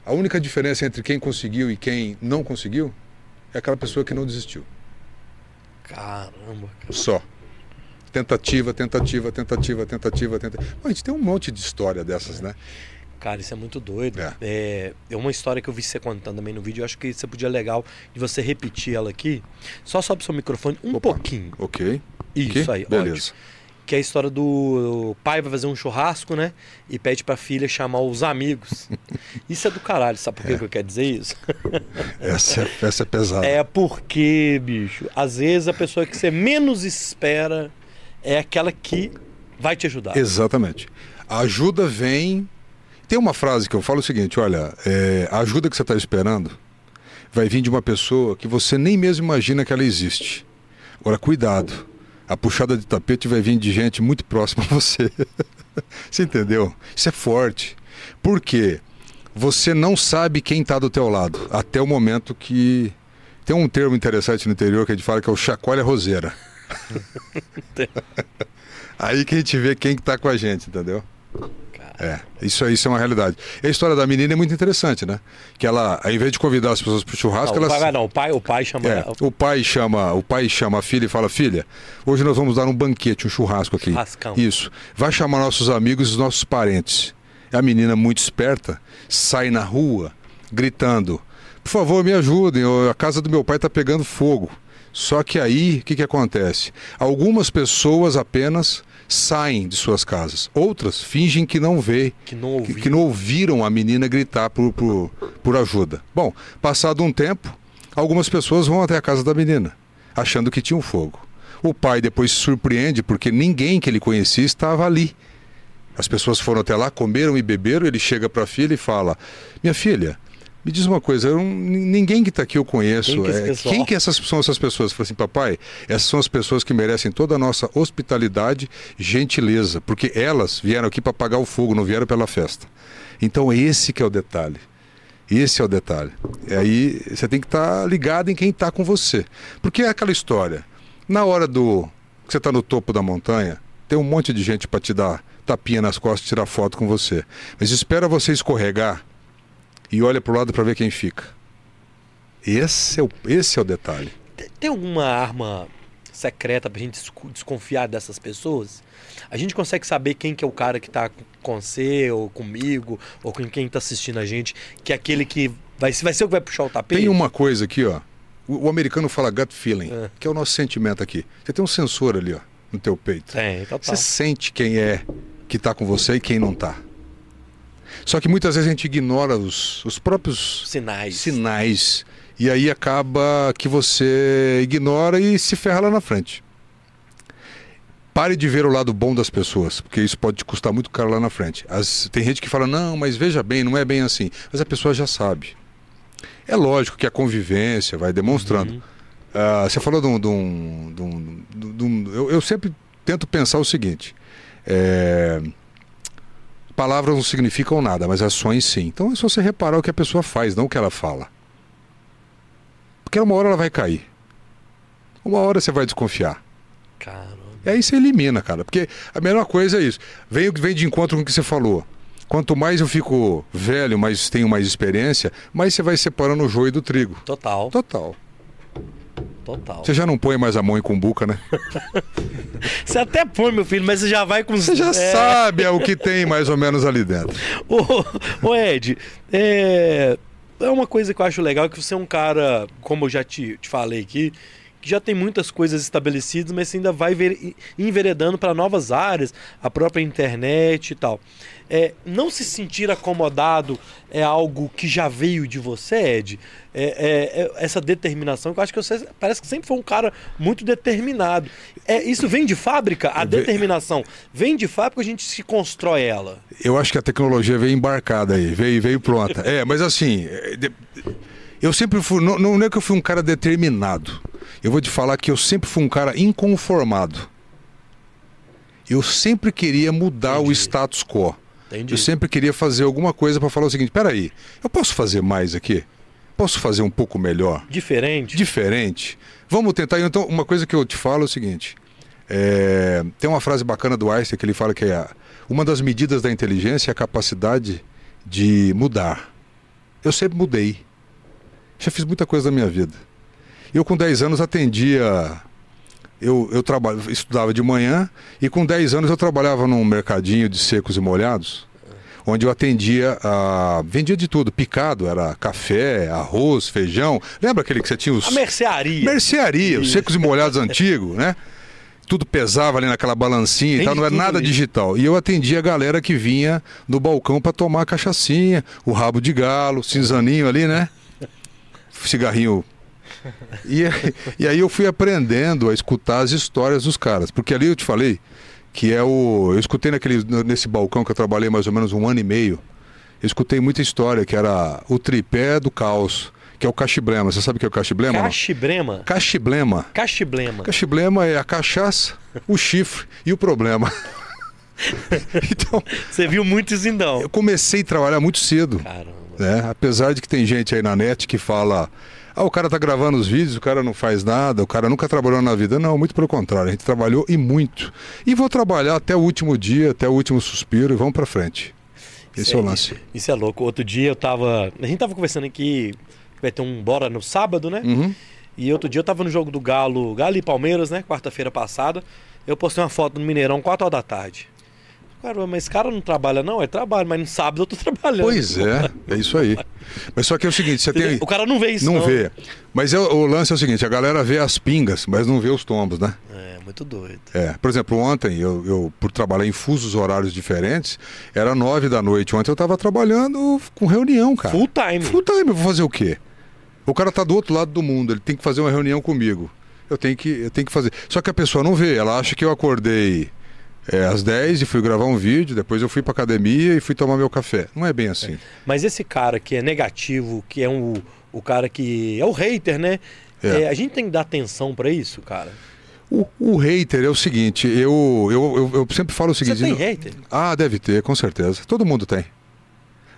a única diferença entre quem conseguiu e quem não conseguiu é aquela pessoa que não desistiu. Caramba, cara. Só. Tentativa, tentativa, tentativa, tentativa, tentativa. Bom, a gente tem um monte de história dessas, né? Cara, isso é muito doido. É. É, é uma história que eu vi você contando também no vídeo. Eu acho que você podia legal de você repetir ela aqui. Só sobe seu microfone um Opa. pouquinho. Ok. Isso aí, Beleza. ótimo. Que é a história do pai vai fazer um churrasco, né? E pede pra filha chamar os amigos. Isso é do caralho, sabe por que que eu quero dizer isso? Essa, é- essa é pesada. É porque, bicho, às vezes a pessoa que você menos espera é aquela que vai te ajudar. Exatamente. A ajuda vem. Tem uma frase que eu falo o seguinte: olha, é, a ajuda que você está esperando vai vir de uma pessoa que você nem mesmo imagina que ela existe. Agora, cuidado. A puxada de tapete vai vir de gente muito próxima a você. você entendeu? Isso é forte. Por quê? Você não sabe quem está do teu lado até o momento que tem um termo interessante no interior que a gente fala que é o chacoalha roseira. Aí que a gente vê quem que tá com a gente, entendeu? É, isso, aí- isso é uma realidade. E a história da menina é muito interessante, né? Que ela, ao invés de convidar as pessoas pro churrasco, não, o ela. pai, não, o pai, o pai chama. É, o pai chama, o pai chama a filha e fala: "Filha, hoje nós vamos dar um banquete, um churrasco aqui". Churrascão. Isso. Vai chamar nossos amigos e os nossos parentes. A menina muito esperta sai na rua gritando: "Por favor, me ajudem, a casa do meu pai está pegando fogo". Só que aí, o que, que acontece? Algumas pessoas apenas saem de suas casas, outras fingem que não vê, Que não que, ouviu. que não ouviram a menina gritar por, por, por ajuda. Bom, passado um tempo, algumas pessoas vão até a casa da menina, achando que tinha um fogo. O pai depois se surpreende porque ninguém que ele conhecia estava ali. As pessoas foram até lá, comeram e beberam. Ele chega para a filha e fala: Minha filha, me diz uma coisa, não- ninguém que está aqui eu conheço. Quem que é É, pessoal?" quem que essas, são essas pessoas? Eu falei assim, papai, essas são as pessoas que merecem toda a nossa hospitalidade, gentileza, porque elas vieram aqui para apagar o fogo, não vieram pela festa. Então esse que é o detalhe. Esse é o detalhe. E aí você tem que estar ligado em quem está com você. Porque é aquela história. Na hora do que você está no topo da montanha, tem um monte de gente para te dar tapinha nas costas e tirar foto com você. Mas espera você escorregar e olha para o lado para ver quem fica. Esse é, o, esse é o detalhe. Tem- alguma arma secreta pra gente desco- desconfiar dessas pessoas? A gente consegue saber quem que é o cara que tá com você, ou comigo, ou com quem tá assistindo a gente, que é aquele que vai, vai ser o que vai puxar o tapete? Tem uma coisa aqui, ó. O, o americano fala gut feeling, É. que é o nosso sentimento aqui. Você tem um sensor ali, ó, no teu peito. Tem, total. Você sente quem é que tá com você e quem não tá. Só que muitas vezes a gente ignora os, os próprios Sinais. sinais. E aí acaba que você ignora e se ferra lá na frente. Pare de ver o lado bom das pessoas, porque isso pode te custar muito caro lá na frente. As- tem gente que fala, não, mas veja bem, não é bem assim. Mas a pessoa já sabe. É lógico que a convivência vai demonstrando. Uhum. Ah, você falou de um. de um- de um- de um- eu, eu sempre tento pensar o seguinte: é, palavras não significam nada, mas ações sim. Então é só você reparar o que a pessoa faz, não o que ela fala. Porque uma hora ela vai cair. Uma hora você vai desconfiar. Caramba. E aí você elimina, cara. Porque a melhor coisa é isso. Vem, vem de encontro com o que você falou. Quanto mais eu fico velho, mais tenho mais experiência, mais você vai separando o joio do trigo. Total, Total. Total. Você já não põe mais a mão em cumbuca, né? Você até põe, meu filho, mas você já vai com... Você já é... sabe o que tem mais ou menos ali dentro. Ô, ô Ed, é... é uma coisa que eu acho legal que você é um cara, como eu já te, te falei aqui, que já tem muitas coisas estabelecidas, mas você ainda vai ver, enveredando para novas áreas, a própria internet e tal. É, não se sentir acomodado é algo que já veio de você, Ed? É, é- é essa determinação, que eu acho que você parece que sempre foi um cara muito determinado. É, isso vem de fábrica? A determinação vem de fábrica ou a gente se constrói ela? Eu acho que a tecnologia veio embarcada aí, veio, veio pronta. É, mas assim, é, eu sempre fui. Não, não é que eu fui um cara determinado. Eu vou te falar que eu sempre fui um cara inconformado. Eu sempre queria mudar o Entendi. status quo. Entendi. Eu sempre queria fazer alguma coisa para falar o seguinte: peraí, eu posso fazer mais aqui? Posso fazer um pouco melhor? Diferente? diferente. Vamos tentar. Então, uma coisa que eu te falo é o seguinte: é, tem uma frase bacana do Einstein que ele fala que é a- uma das medidas da inteligência é a capacidade de mudar. Eu sempre mudei. Já fiz muita coisa na minha vida. Eu, com 10 anos, atendia. Eu, eu trabalho, estudava de manhã e com 10 anos eu trabalhava num mercadinho de secos e molhados, onde eu atendia, a, vendia de tudo, picado, era café, arroz, feijão. Lembra aquele que você tinha os... A mercearia. Mercearia, os secos e molhados antigos, né? Tudo pesava ali naquela balancinha e Tem tal, de não era nada ali. digital. E eu atendia a galera que vinha no balcão para tomar a cachaçinha, o rabo de galo, cinzaninho ali, né? Cigarrinho. E, e aí eu fui aprendendo a escutar as histórias dos caras. Porque ali eu te falei que é o. Eu escutei naquele, nesse balcão que eu trabalhei mais ou menos um ano e meio. Eu escutei muita história, que era o tripé do caos, que é o cachiblema. Você sabe o que é o cachiblema? não? Cachibrema. Cachiblema. Cachiblema. Cachiblema é a cachaça, o chifre e o problema. então, Você viu muito então. eu comecei a trabalhar muito cedo, Caramba. né? Apesar de que tem gente aí na net que fala: "Ah, o cara tá gravando os vídeos, o cara não faz nada, o cara nunca trabalhou na vida". Não, muito pelo contrário, a gente trabalhou e muito. E vou trabalhar até o último dia, até o último suspiro e vamos pra frente. Esse é o lance. Isso é louco. Outro dia eu tava. A gente tava conversando aqui. Vai ter um bora no sábado, né? Uhum. E outro dia eu tava no jogo do Galo, Galo e Palmeiras, né? Quarta-feira passada. Eu postei uma foto no Mineirão, 4 horas da tarde. Caramba, mas esse cara não trabalha, não? É trabalho, mas no sábado eu tô trabalhando. Pois é, é isso aí. Mas só que é o seguinte, você tem O cara não vê isso, não não. vê. Mas é, o lance é o seguinte, a galera vê as pingas, mas não vê os tombos, né? É, muito doido. É, por exemplo, ontem, eu, eu, por trabalhar em fusos horários diferentes, era nove da noite. Ontem eu tava trabalhando com reunião, cara. Full time. Full time, eu vou fazer o quê? O cara tá do outro lado do mundo, ele tem que fazer uma reunião comigo. Eu tenho que, eu tenho que fazer. Só que a pessoa não vê, ela acha que eu acordei é, às 10 e fui gravar um vídeo, depois eu fui pra academia e fui tomar meu café. Não é bem assim. Mas esse cara que é negativo, que é um, o cara que é o hater, né? É. É, a gente tem que dar atenção pra isso, cara. O, o hater é o seguinte, eu, eu, eu, eu sempre falo o Você seguinte. tem não- hater? Ah, deve ter, com certeza. Todo mundo tem.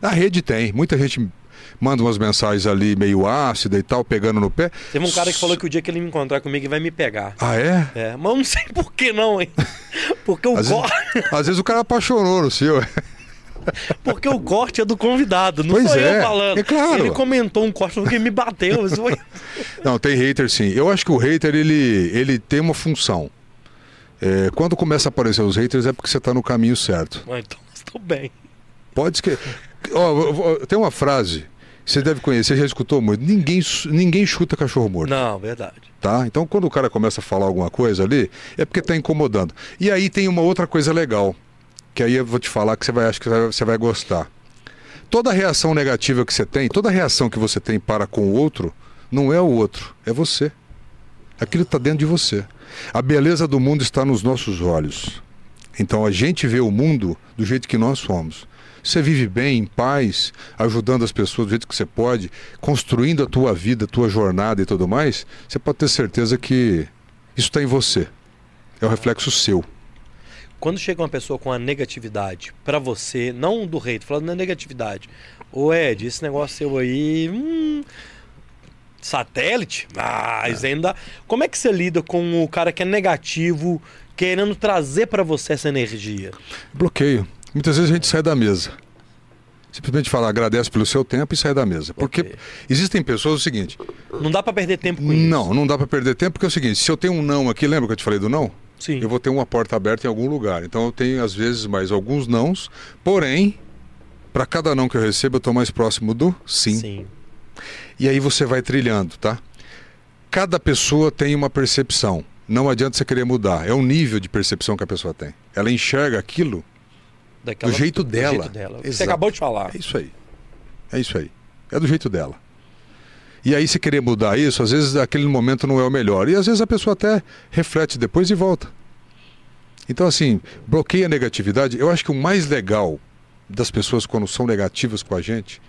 Na rede tem. Muita gente manda umas mensagens ali meio ácida e tal, pegando no pé. Teve um cara que falou que o dia que ele me encontrar comigo ele vai me pegar. Ah, é? É, mas eu não sei por que não, hein? Porque o Às go... vezes, às vezes o cara apaixonou no seu. Porque o corte é do convidado, não Pois sou é, eu falando. é claro. Ele comentou um corte porque me bateu. Foi... Não, tem hater sim. Eu acho que o hater, ele, ele tem uma função. É, quando começa a aparecer os haters é porque você está no caminho certo. Ah, então, estou bem. Pode esquecer. Vou- tem uma frase, que você deve conhecer, já escutou muito. Ninguém, ninguém chuta cachorro morto. Não, verdade. tá? Então, quando o cara começa a falar alguma coisa ali, é porque está incomodando. E aí tem uma outra coisa legal, que aí eu vou te falar que você vai, acho que você vai- você vai gostar. Toda reação negativa que você tem, toda reação que você tem para com o outro, não é o outro, é você. Aquilo está dentro de você. A beleza do mundo está nos nossos olhos. Então a gente vê o mundo do jeito que nós somos. Você vive bem, em paz, ajudando as pessoas do jeito que você pode, construindo a tua vida, a tua jornada e tudo mais, você pode ter certeza que isso está em você. É o reflexo seu. Quando chega uma pessoa com a negatividade pra você, não do rei, tô falando da negatividade. Ô Ed, esse negócio seu aí. Hum, satélite? Ah, isso aí não dá. Como é que você lida com o cara que é negativo, querendo trazer pra você essa energia? Bloqueio. Muitas vezes a gente sai da mesa. Simplesmente fala, agradece pelo seu tempo e sai da mesa. Porque Ok. existem pessoas, é o seguinte, Não dá pra perder tempo com isso. não, não dá para perder tempo, porque é o seguinte, se eu tenho um não aqui, lembra que eu te falei do não? Sim. eu vou ter uma porta aberta em algum lugar. Então eu tenho, às vezes, mais alguns nãos. Porém, para cada não que eu recebo, eu estou mais próximo do sim. Sim. E aí você vai trilhando, tá? Cada pessoa tem uma percepção. Não adianta você querer mudar. É o nível de percepção que a pessoa tem. Ela enxerga aquilo. Daquela- Do jeito dela. jeito dela. Você acabou de falar. É isso aí. É isso aí. É do jeito dela. E aí, se querer mudar isso, às vezes aquele momento não é o melhor. E às vezes a pessoa até reflete depois e volta. Então, assim, bloqueia a negatividade. Eu acho que o mais legal das pessoas quando são negativas com a gente,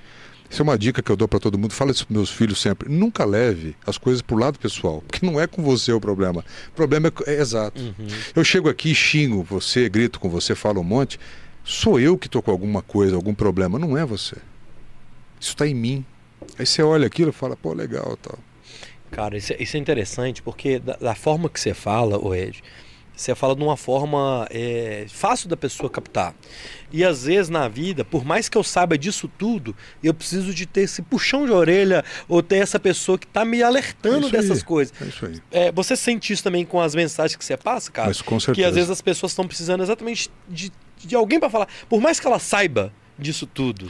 isso é uma dica que eu dou para todo mundo, falo isso para meus filhos sempre. Nunca leve as coisas pro lado pessoal, porque não é com você o problema. O problema é, é exato. Uhum. Eu chego aqui, xingo você, grito com você, falo um monte. Sou eu que tô com alguma coisa, algum problema, não é você. Isso está em mim. Aí você olha aquilo e fala, pô, legal, tal. Cara, isso, é- isso é interessante porque da, da forma que você fala, o Ed, você fala de uma forma é, fácil da pessoa captar. E às vezes na vida, por mais que eu saiba disso tudo, eu preciso de ter esse puxão de orelha ou ter essa pessoa que tá me É alertando aí, dessas coisas. É isso aí. É, você sente isso também com as mensagens que você passa, cara? Mas com que certeza. às vezes as pessoas estão precisando exatamente de, de alguém para falar. Por mais que ela saiba disso tudo,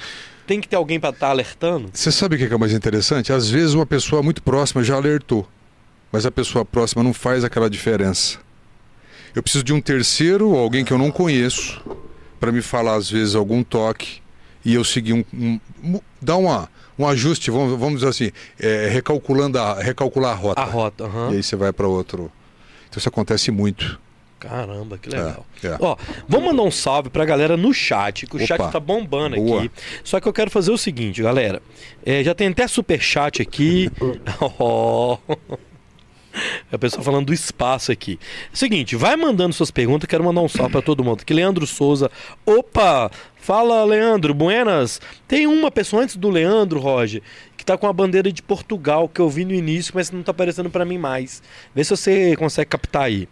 tem que ter alguém para estar alertando. Você sabe o que é mais interessante? Às vezes uma pessoa muito próxima já alertou, mas a pessoa próxima não faz aquela diferença. Eu preciso de um terceiro, ou alguém que eu não conheço, para me falar às vezes algum toque e eu seguir um, um- mu- dar uma, um ajuste, vamos, vamos dizer assim, é, recalculando a, recalcular a rota. A rota. aham. E aí você vai para outro. Então isso acontece muito. Caramba, que legal. É, é. Ó, vamos mandar um salve pra galera no chat, que o Opa. chat tá bombando Boa. aqui. Só que eu quero fazer o seguinte, galera. É, já tem até super chat aqui. Ó. A pessoa falando do espaço aqui. Seguinte, vai mandando suas perguntas, quero mandar um salve pra todo mundo. Aqui, Leandro Souza. Opa! Fala, Leandro, buenas. Tem uma pessoa antes do Leandro, Roger, que tá com a bandeira de Portugal, que eu vi no início, mas não tá aparecendo pra mim mais. Vê se você consegue captar aí.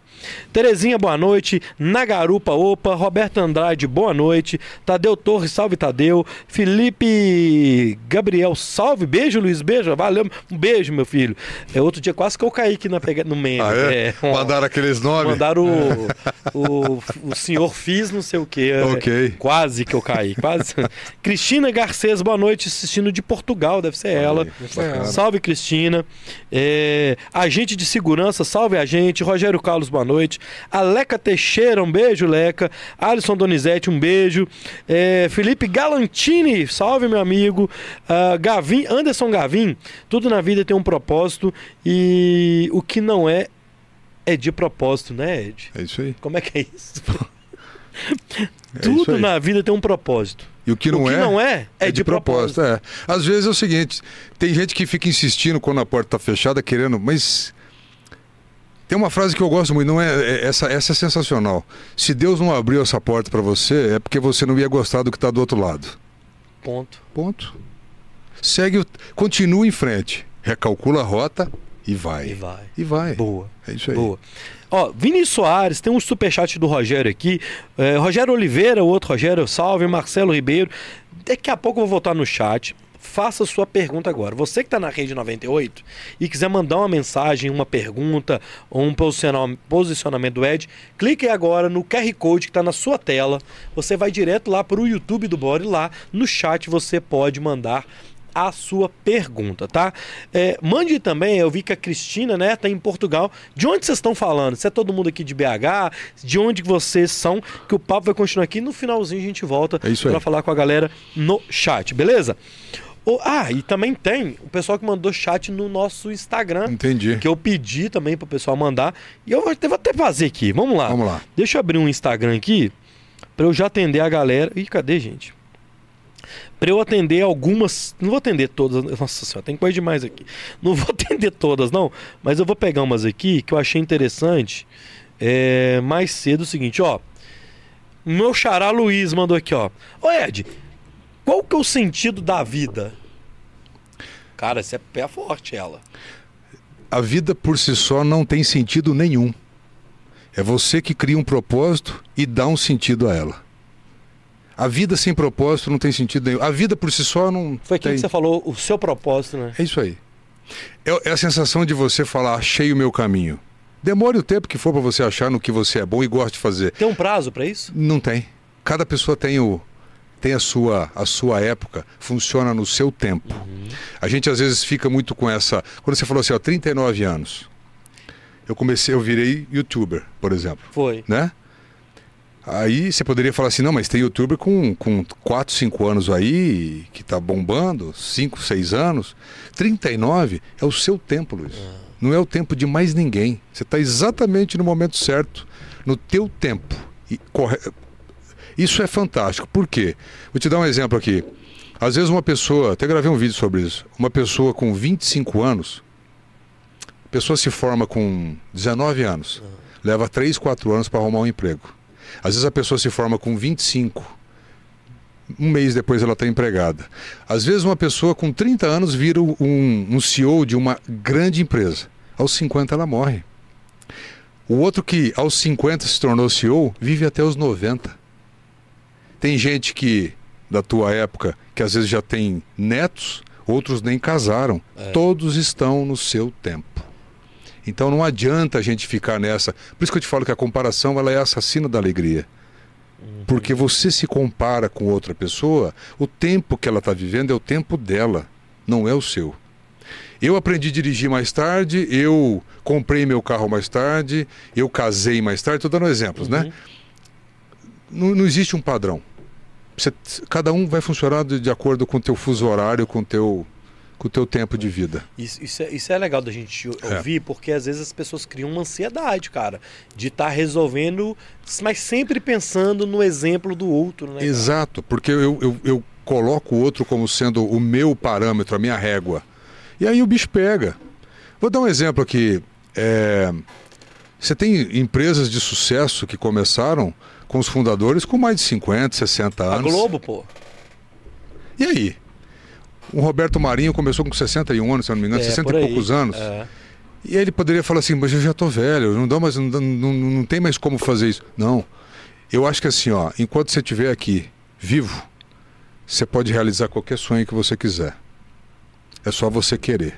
Terezinha, boa noite. Nagarupa, opa. Roberto Andrade, boa noite. Tadeu Torres, salve Tadeu. Felipe Gabriel, salve. Beijo, Luiz, beijo. Valeu. Um beijo, meu filho. É outro dia quase que eu caí aqui na pega... no meme. Ah, é? ó. Mandaram aqueles nomes? Mandaram o, o, o senhor fiz não sei o quê. É, Ok. Quase que eu caí, quase. Cristina Garcês, boa noite, assistindo de Portugal, deve ser ela. Bacana. Salve, Cristina. É, agente de segurança, salve agente. Rogério Carlos, boa noite. Aleca Teixeira, um beijo, Leca. Alisson Donizete, um beijo. É, Felipe Galantini, salve, meu amigo. Ah, Gavin, Anderson Gavin, tudo na vida tem um propósito e o que não é, é de propósito, né, Ed? É isso aí. Como é que é isso? É Tudo na vida tem um propósito. E o que não o que é? não é, é, de, propósito. É. Às vezes é o seguinte, tem gente que fica insistindo quando a porta está fechada, querendo, mas tem uma frase que eu gosto muito, não é, é- essa, essa é sensacional. Se Deus não abriu essa porta para você, é porque você não ia gostar do que está do outro lado. Ponto. Ponto. Segue, continua em frente, recalcula a rota e vai. E vai. E vai. Boa. É isso aí. Boa. Ó, Vinícius Soares, tem um superchat do Rogério aqui. É, Rogério Oliveira, o outro Rogério, salve. Marcelo Ribeiro. Daqui a pouco eu vou voltar no chat. Faça sua pergunta agora. Você que está na rede 98 e quiser mandar uma mensagem, uma pergunta ou um posiciona- posicionamento do Ed, clique agora no QR Code que está na sua tela. Você vai direto lá para o YouTube do Bora e lá no chat você pode mandar a sua pergunta, tá? É, mande também, eu vi que a Cristina, né, tá em Portugal. De onde vocês estão falando? Se é todo mundo aqui de BH, de onde vocês são, que o papo vai continuar aqui. No finalzinho a gente volta É para falar com a galera no chat, beleza? O- ah, e também tem o pessoal que mandou chat no nosso Instagram, Entendi. que eu pedi também pro pessoal mandar. E eu vou vou até fazer aqui. Vamos lá. Vamos lá. Deixa eu abrir um Instagram aqui para eu já atender a galera. Ih, cadê, gente? Para eu atender algumas. Não vou atender todas. Nossa senhora, tem coisa demais aqui. Não vou atender todas, não. Mas eu vou pegar umas aqui que eu achei interessante. É, mais cedo o seguinte, ó. Meu xará Luiz mandou aqui, ó. Ô Ed, qual que é o sentido da vida? Cara, esse é pé forte, ela. A vida por si só não tem sentido nenhum. É você que cria um propósito e dá um sentido a ela. A vida sem propósito não tem sentido nenhum. A vida por si só não Foi aquilo tem. que você falou, o seu propósito, né? É isso aí. É, é a sensação de você falar, achei o meu caminho. Demore o tempo que for para você achar no que você é bom e gosta de fazer. Tem um prazo para isso? Não tem. Cada pessoa tem o tem a sua a sua época, funciona no seu tempo. A gente às vezes fica muito com essa, quando você falou assim, ó, 39 anos. Eu comecei, eu virei youtuber, por exemplo, Foi. né? Aí você poderia falar assim, não, mas tem youtuber com, com 4, 5 anos aí, que tá bombando, 5, 6 anos. 39 é o seu tempo, Luiz. Não é o tempo de mais ninguém. Você está exatamente no momento certo, no teu tempo. Corre... Isso é fantástico. Por quê? Vou te dar um exemplo aqui. Às vezes uma pessoa, até gravei um vídeo sobre isso, uma pessoa com 25 anos, a pessoa se forma com 19 anos, leva 3, 4 anos para arrumar um emprego. Às vezes a pessoa se forma com 25, um mês depois ela está empregada. Às vezes uma pessoa com 30 anos vira um, um CEO de uma grande empresa. Aos 50 ela morre. O outro que aos 50 se tornou CEO vive até os 90. Tem gente que, da tua época, que às vezes já tem netos, outros nem casaram. Todos estão no seu tempo. Então não adianta a gente ficar nessa. Por isso que eu te falo que a comparação ela é assassina da alegria. Porque você se compara com outra pessoa, o tempo que ela está vivendo é o tempo dela, não é o seu. Eu aprendi a dirigir mais tarde, eu comprei meu carro mais tarde, eu casei mais tarde, estou dando exemplos, né? Não, não existe um padrão. Você- cada um vai funcionar de, de acordo com o teu fuso horário, com o teu, com o teu tempo de vida. Isso, isso, é, isso é legal da gente É. ouvir, porque às vezes as pessoas criam uma ansiedade, cara, de estar resolvendo, mas sempre pensando no exemplo do outro, né? cara? Exato, porque eu, eu, eu coloco o outro como sendo o meu parâmetro, a minha régua. E aí o bicho pega. Vou dar um exemplo aqui. É, Você tem empresas de sucesso que começaram com os fundadores com mais de 50, 60 A anos. Globo, pô. E aí? O Roberto Marinho começou com 61 anos, se eu não me engano, É, 60 por e poucos anos. É. E ele poderia falar assim, mas eu já tô velho, não, dá mais, não, não, não tem mais como fazer isso. Não. Eu acho que assim, ó, enquanto você estiver aqui vivo, você pode realizar qualquer sonho que você quiser. É só você querer.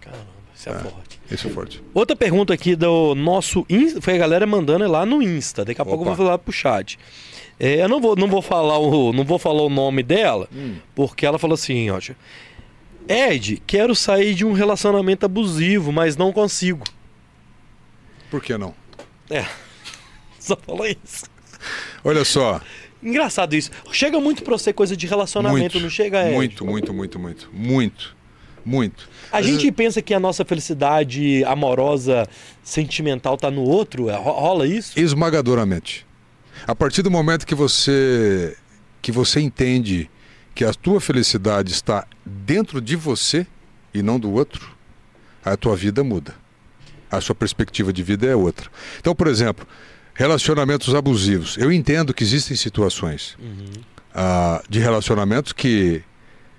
Caramba, isso é, forte. Isso é forte. Outra pergunta aqui do nosso Insta, foi a galera mandando lá no Insta. Daqui a pouco eu Opa. vou falar pro chat. É, eu não vou, não vou falar o, não vou falar o nome dela, porque ela falou assim, ó, Ed, quero sair de um relacionamento abusivo, mas não consigo. Por que não? É. Só falou isso. Olha só. Engraçado isso. Chega muito pra você coisa de relacionamento, muito, não chega, Ed? Muito, muito, muito, muito. Muito. Muito. A Às gente vezes- pensa que a nossa felicidade amorosa, sentimental tá no outro? É, ro- Rola isso? esmagadoramente. A partir do momento que você que você entende que a tua felicidade está dentro de você e não do outro, a tua vida muda. A sua perspectiva de vida é outra. Então, por exemplo, relacionamentos abusivos. Eu entendo que existem situações ah, de relacionamentos que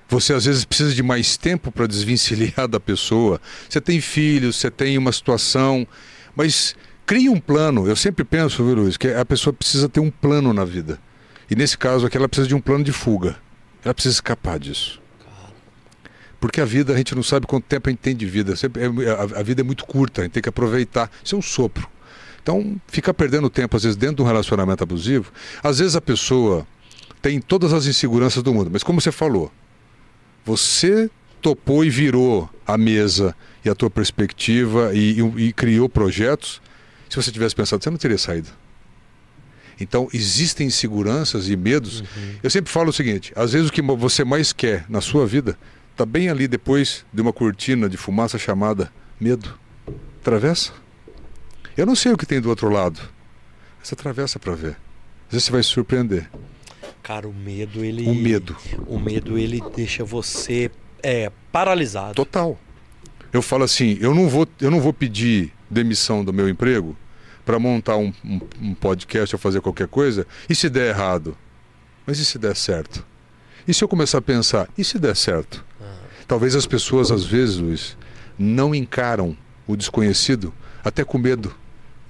você às vezes precisa de mais tempo para desvencilhar da pessoa. Você tem filhos, você tem uma situação, mas Crie um plano. Eu sempre penso, viu, Luiz, que a pessoa precisa ter um plano na vida. E nesse caso aqui, ela precisa de um plano de fuga. Ela precisa escapar disso. Porque a vida, a gente não sabe quanto tempo a gente tem de vida. É- a, a vida é muito curta, a gente tem que aproveitar. Isso é um sopro. Então, ficar perdendo tempo, às vezes, dentro de um relacionamento abusivo, às vezes a pessoa tem todas as inseguranças do mundo. Mas como você falou, você topou e virou a mesa e a tua perspectiva e, e- e criou projetos. Se você tivesse pensado, você não teria saído. Então, existem inseguranças e medos. Eu sempre falo o seguinte: às vezes o que você mais quer na sua vida está bem ali depois de uma cortina de fumaça chamada medo. Atravessa. Eu não sei o que tem do outro lado. Você atravessa para ver. Às vezes você vai se surpreender. Cara, o medo, ele. O medo. O medo, ele deixa você é, paralisado. Total. Eu falo assim, eu não vou, eu não vou pedir demissão do meu emprego para montar um, um, um podcast ou fazer qualquer coisa. E se der errado? Mas e se der certo? E se eu começar a pensar, e se der certo? Talvez as pessoas, às vezes, Luiz, não encaram o desconhecido até com medo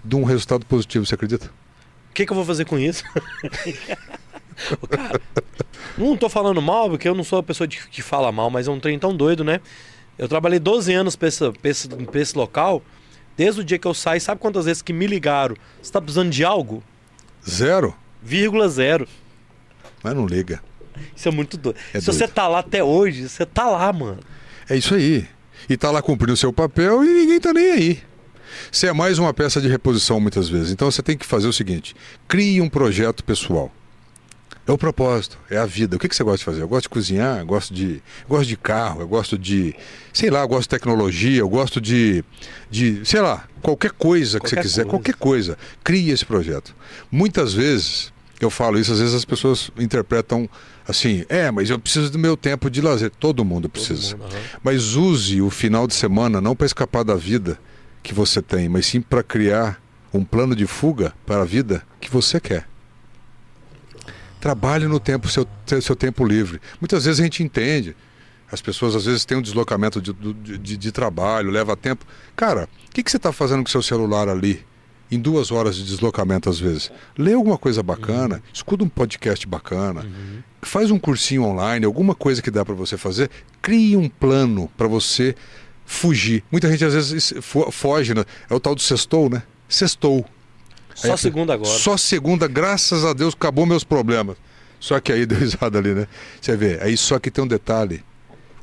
de um resultado positivo, você acredita? O que, que eu vou fazer com isso? Cara, não tô falando mal, porque eu não sou a pessoa de- que fala mal, mas é um trem tão doido, né? Eu trabalhei 12 anos pra esse, pra esse, pra esse local. Desde o dia que eu saí, sabe quantas vezes que me ligaram? Você tá precisando de algo? Zero? Vírgula zero. Mas não liga. Isso é muito doido. É Se você doido. tá lá até hoje, você tá lá, mano. É isso aí. E tá lá cumprindo o seu papel e ninguém tá nem aí. Você é mais uma peça de reposição muitas vezes. Então você tem que fazer o seguinte: crie um projeto pessoal. É o propósito, é a vida. O que, que você gosta de fazer? Eu gosto de cozinhar, eu gosto de, eu gosto de carro, eu gosto de, sei lá, eu gosto de tecnologia, eu gosto de, de sei lá, qualquer coisa que Qualquer você quiser, coisa. qualquer coisa. Crie esse projeto. Muitas vezes, eu falo isso, às vezes as pessoas interpretam assim: é, mas eu preciso do meu tempo de lazer. Todo mundo precisa. mundo, aham. Mas use o final de semana não para escapar da vida que você tem, mas sim para criar um plano de fuga para a vida que você quer. Trabalhe no tempo seu, seu tempo livre. Muitas vezes a gente entende. As pessoas às vezes têm um deslocamento de, de, de trabalho, leva tempo. Cara, o que, que você está fazendo com seu celular ali? Em duas horas de deslocamento, às vezes. Lê alguma coisa bacana, escuta um podcast bacana, faz um cursinho online, alguma coisa que dá para você fazer. Crie um plano para você fugir. Muita gente às vezes fo- foge, né? é o tal do sextou, né? Sextou. Só É, segunda agora. Só segunda, graças a Deus, acabou meus problemas. Só que aí deu risada ali, né? Você vê, aí só que tem um detalhe.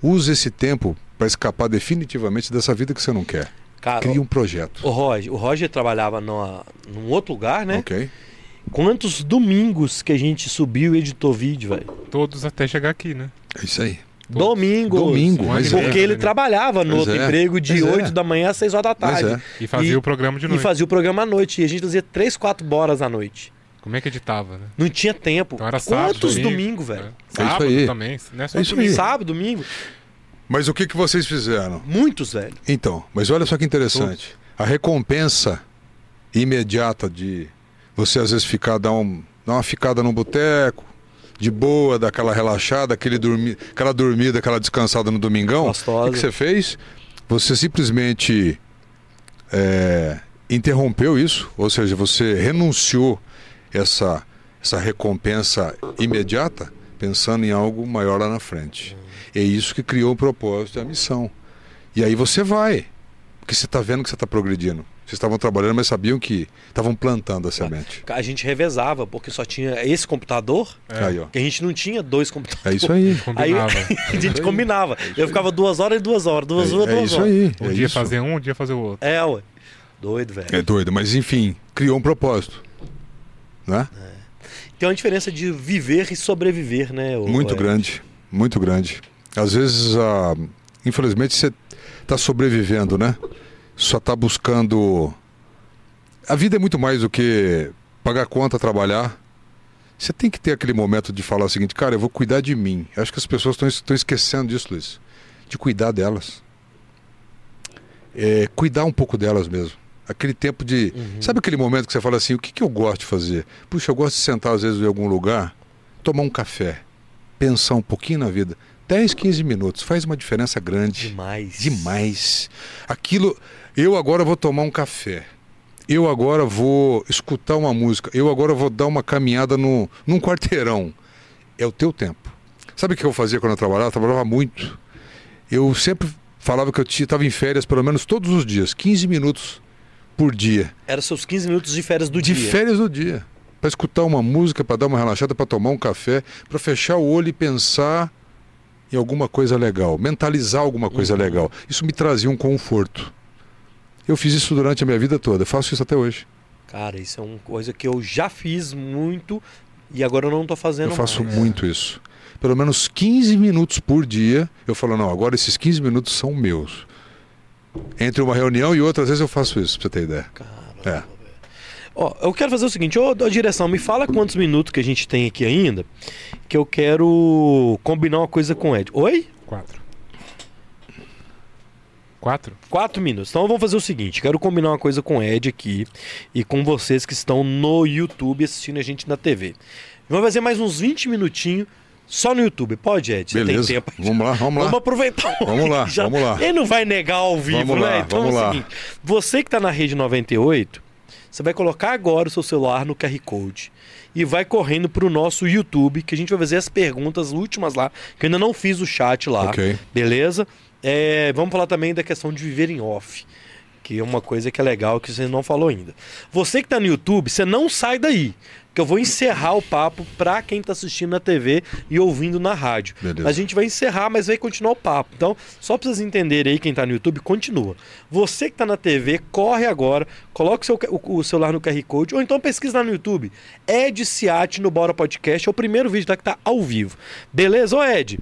Use esse tempo para escapar definitivamente dessa vida que você não quer. Cara, Crie um projeto. o Roger, o Roger trabalhava numa, num outro lugar, né? Ok? Quantos domingos que a gente subiu e editou vídeo, velho? Todos até chegar aqui, né? É isso aí. Domingos. Domingo, mas Porque é. ele trabalhava no Pois outro é, emprego de pois é. 8 da manhã às 6 horas da tarde. é. E fazia E- o programa de E noite. fazia o programa à noite. E a gente fazia 3, 4 horas à noite. Como é que editava, né? Não tinha tempo. Então era sábado, Quantos domingo, domingos, velho? né? É isso Sábado aí. também. Não é só É isso domingo. Sábado, domingo. Mas o que, que vocês fizeram? Muitos, velho. Então, mas olha só que interessante. A recompensa imediata de você às vezes ficar, dar, um, dar uma ficada num boteco, de boa, dar aquela relaxada, aquele dormi, aquela dormida, aquela descansada no domingão. Gostosa. O que você fez? Você simplesmente é, interrompeu isso, ou seja, você renunciou essa, essa recompensa imediata, pensando em algo maior lá na frente. É isso que criou o propósito e a missão. E aí você vai, porque você está vendo que você está progredindo. Vocês estavam trabalhando, mas sabiam que estavam plantando a semente. A gente revezava, porque só tinha esse computador, É. Que a gente não tinha dois computadores. É isso aí. Aí a gente combinava. Eu ficava duas horas e duas horas, duas horas, É, é duas isso horas. aí. Um é dia isso. fazer um, um dia fazer o outro. É, ué. Doido, velho. É doido, mas enfim, criou um propósito. Né? Tem uma diferença de viver e sobreviver, né? Muito é. grande, muito grande. Às vezes, ah, infelizmente, você está sobrevivendo, né? Só está buscando. A vida é muito mais do que pagar conta, trabalhar. Você tem que ter aquele momento de falar o seguinte, cara, eu vou cuidar de mim. Eu acho que as pessoas estão esquecendo disso, Luiz. De cuidar delas. É, cuidar um pouco delas mesmo. Aquele tempo de. Uhum. Sabe aquele momento que você fala assim, o que, que eu gosto de fazer? Puxa, eu gosto de sentar às vezes em algum lugar, tomar um café, pensar um pouquinho na vida. 10, 15 minutos, faz uma diferença grande. Demais. Demais. Aquilo. Eu agora vou tomar um café. Eu agora vou escutar uma música. Eu agora vou dar uma caminhada no, num quarteirão. É o teu tempo. Sabe o que eu fazia quando eu trabalhava? Eu trabalhava muito. Eu sempre falava que eu estava em férias pelo menos todos os dias, 15 minutos por dia. Era seus 15 minutos de férias do de dia. De férias do dia. Para escutar uma música, para dar uma relaxada, para tomar um café, para fechar o olho e pensar em alguma coisa legal, mentalizar alguma coisa uhum. legal. Isso me trazia um conforto. Eu fiz isso durante a minha vida toda, faço isso até hoje. Cara, isso é uma coisa que eu já fiz muito e agora eu não estou fazendo Eu faço mais. muito isso. Pelo menos 15 minutos por dia, eu falo, não, agora esses 15 minutos são meus. Entre uma reunião e outra, às vezes eu faço isso, pra você ter ideia. Caramba. É. Ó, eu quero fazer o seguinte, ô, ô direção, me fala quantos minutos que a gente tem aqui ainda, que eu quero combinar uma coisa com o Ed. Oi? Quatro. Quatro? Quatro minutos. Então vamos fazer o seguinte: quero combinar uma coisa com o Ed aqui e com vocês que estão no YouTube assistindo a gente na TV. Vamos fazer mais uns 20 minutinhos só no YouTube. Pode, Ed? Você Beleza. tem tempo. Vamos lá, vamos lá. Vamos aproveitar. Vamos lá, já... vamos lá. Ele não vai negar ao vivo, vamos né? Lá, então vamos é o lá. seguinte: você que está na rede 98, você vai colocar agora o seu celular no QR Code e vai correndo para o nosso YouTube, que a gente vai fazer as perguntas últimas lá, que eu ainda não fiz o chat lá. Ok. Beleza? É, vamos falar também da questão de viver em off. Que é uma coisa que é legal que você não falou ainda. Você que está no YouTube, você não sai daí que eu vou encerrar o papo para quem está assistindo na TV e ouvindo na rádio. A gente vai encerrar, mas vai continuar o papo. Então, só para vocês entenderem aí, quem está no YouTube, continua. Você que está na TV, corre agora, coloque o, seu, o, o, celular no QR Code, ou então pesquisa lá no YouTube. Ed Ciati no Bora Podcast, é o primeiro vídeo tá, que está ao vivo. Beleza? Ô Ed,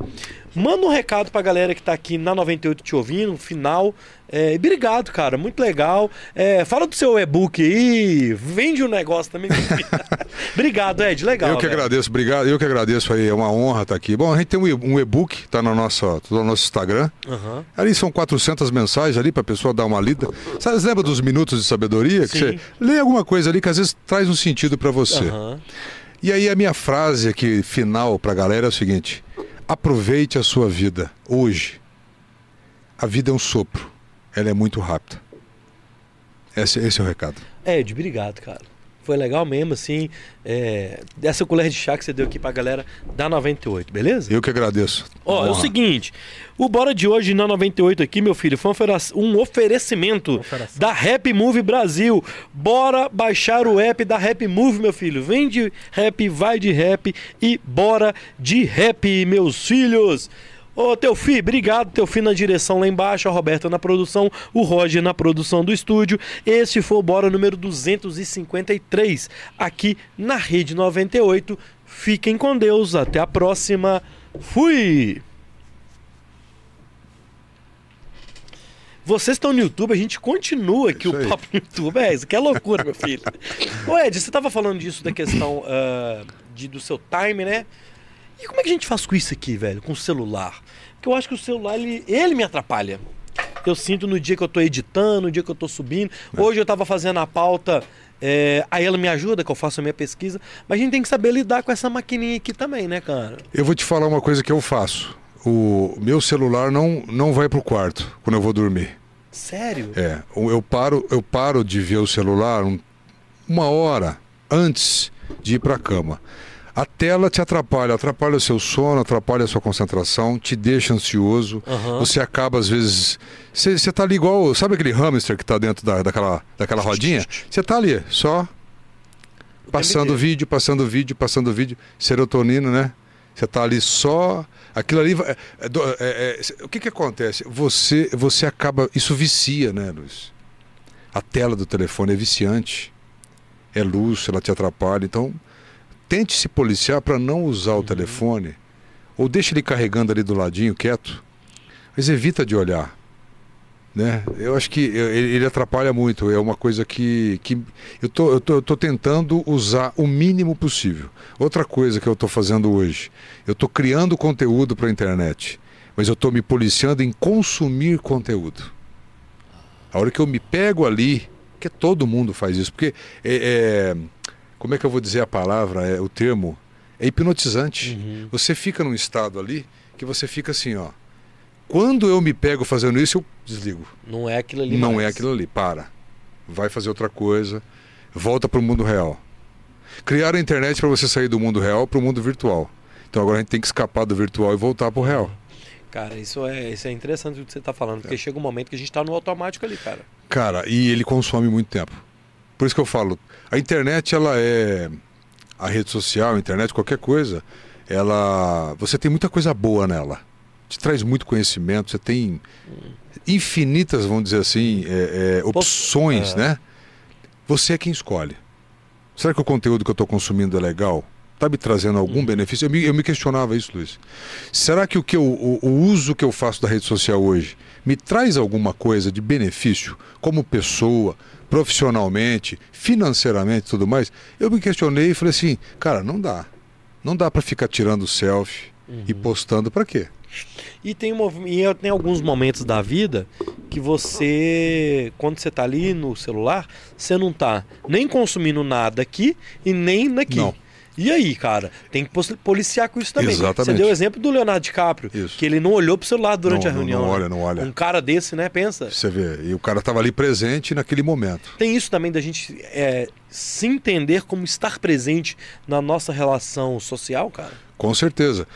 manda um recado para a galera que está aqui na 98 te ouvindo, final. É, obrigado, cara. Muito legal. É, fala do seu e-book aí. Vende um negócio também. obrigado, Ed. Legal. Eu que velho. agradeço, obrigado. Eu que agradeço aí. É uma honra estar aqui. Bom, a gente tem um e-book, tá no nosso, no nosso Instagram. Uhum. Ali são 400 mensagens ali para a pessoa dar uma lida. Sabe, lembra dos minutos de sabedoria? Que Sim. você lê alguma coisa ali que às vezes traz um sentido para você. Uhum. E aí a minha frase aqui final para a galera é o seguinte: aproveite a sua vida hoje. A vida é um sopro ela é muito rápida. Esse, esse é o recado. Ed, obrigado, cara. Foi legal mesmo, assim. É, dessa colher de chá que você deu aqui pra galera da 98, beleza? Eu que agradeço. Ó, é o seguinte: o Bora de hoje na 98 aqui, meu filho, foi um oferecimento da Rap Move Brasil. Bora baixar o app da Rap Move, meu filho. Vem de rap, vai de rap e bora de rap, meus filhos. Ô, Teofi, obrigado. Teofi na direção lá embaixo, a Roberta na produção, o Roger na produção do estúdio. Esse foi o Bora número 253, aqui na Rede 98. Fiquem com Deus, até a próxima. Fui! Vocês estão no YouTube, a gente continua aqui Isso o papo no YouTube. É, isso que é loucura, meu filho. Ô, Ed, você estava falando disso da questão ah, de, do seu time, né? E como é que a gente faz com isso aqui, velho? Com o celular? Porque eu acho que o celular, ele, ele me atrapalha. Eu sinto no dia que eu tô editando, no dia que eu tô subindo. Hoje eu tava fazendo a pauta, é, aí ela me ajuda, que eu faço a minha pesquisa. Mas a gente tem que saber lidar com essa maquininha aqui também, né, cara? Eu vou te falar uma coisa que eu faço. O meu celular não, não vai pro quarto quando eu vou dormir. Sério? É, eu paro, eu paro de ver o celular um- uma hora antes de ir para a cama. A tela te atrapalha, atrapalha o seu sono, atrapalha a sua concentração, te deixa ansioso. Aham. Você acaba, às vezes. Você, você tá ali igual. Sabe aquele hamster que tá dentro da, daquela, daquela rodinha? Você tá ali, só passando vídeo, passando vídeo, passando vídeo. Serotonina, né? Você tá ali só. Aquilo ali. é- é é- é- o que que acontece? Você, você acaba. Isso vicia, né, Luiz? A tela do telefone é viciante. É luz, ela te atrapalha. Então, tente se policiar para não usar o telefone. Ou deixa ele carregando ali do ladinho, quieto. Mas evita de olhar. Né? Eu acho que ele, ele atrapalha muito. É uma coisa que, que eu, tô, eu, tô, eu tô tentando usar o mínimo possível. Outra coisa que eu estou fazendo hoje, eu estou criando conteúdo para a internet, mas eu estou me policiando em consumir conteúdo. A hora que eu me pego ali, que todo mundo faz isso, porque é, é- como é que eu vou dizer a palavra, é, o termo, é hipnotizante. Uhum. Você fica num estado ali que você fica assim, ó. Quando eu me pego fazendo isso, eu desligo. Não é aquilo ali Não mais. é aquilo ali, para. vai fazer outra coisa, volta para o mundo real. Criaram a internet para você sair do mundo real para o mundo virtual. Então agora a gente tem que escapar do virtual e voltar para o real. Cara, isso é, isso é interessante o que você está falando, porque é. chega um momento que a gente está no automático ali, cara. Cara, e ele consome muito tempo. Por isso que eu falo, a internet ela é a rede social, a internet, qualquer coisa, ela você tem muita coisa boa nela. Te traz muito conhecimento, você tem infinitas, vamos dizer assim, é, é, opções, é. né? Você é quem escolhe. Será que o conteúdo que eu estou consumindo é legal? Está me trazendo algum uhum. benefício? Eu me, eu me, questionava isso, Luiz. Será que o, que eu, o, o uso que eu faço da rede social hoje me traz alguma coisa de benefício como pessoa, profissionalmente, financeiramente e tudo mais? Eu me questionei e falei assim, cara, não dá. Não dá para ficar tirando selfie uhum. e postando para quê? E tem, e tem alguns momentos da vida que você, quando você está ali no celular, você não está nem consumindo nada aqui e nem naqui. Não. E aí, cara, tem que policiar com isso também. Exatamente. Você deu o exemplo do Leonardo DiCaprio, isso. que ele não olhou pro celular durante não, a reunião. Não, não olha, não olha. Um cara desse, né? Pensa. Você vê, e o cara tava ali presente naquele momento. Tem isso também da gente é, se entender como estar presente na nossa relação social, cara? Com certeza.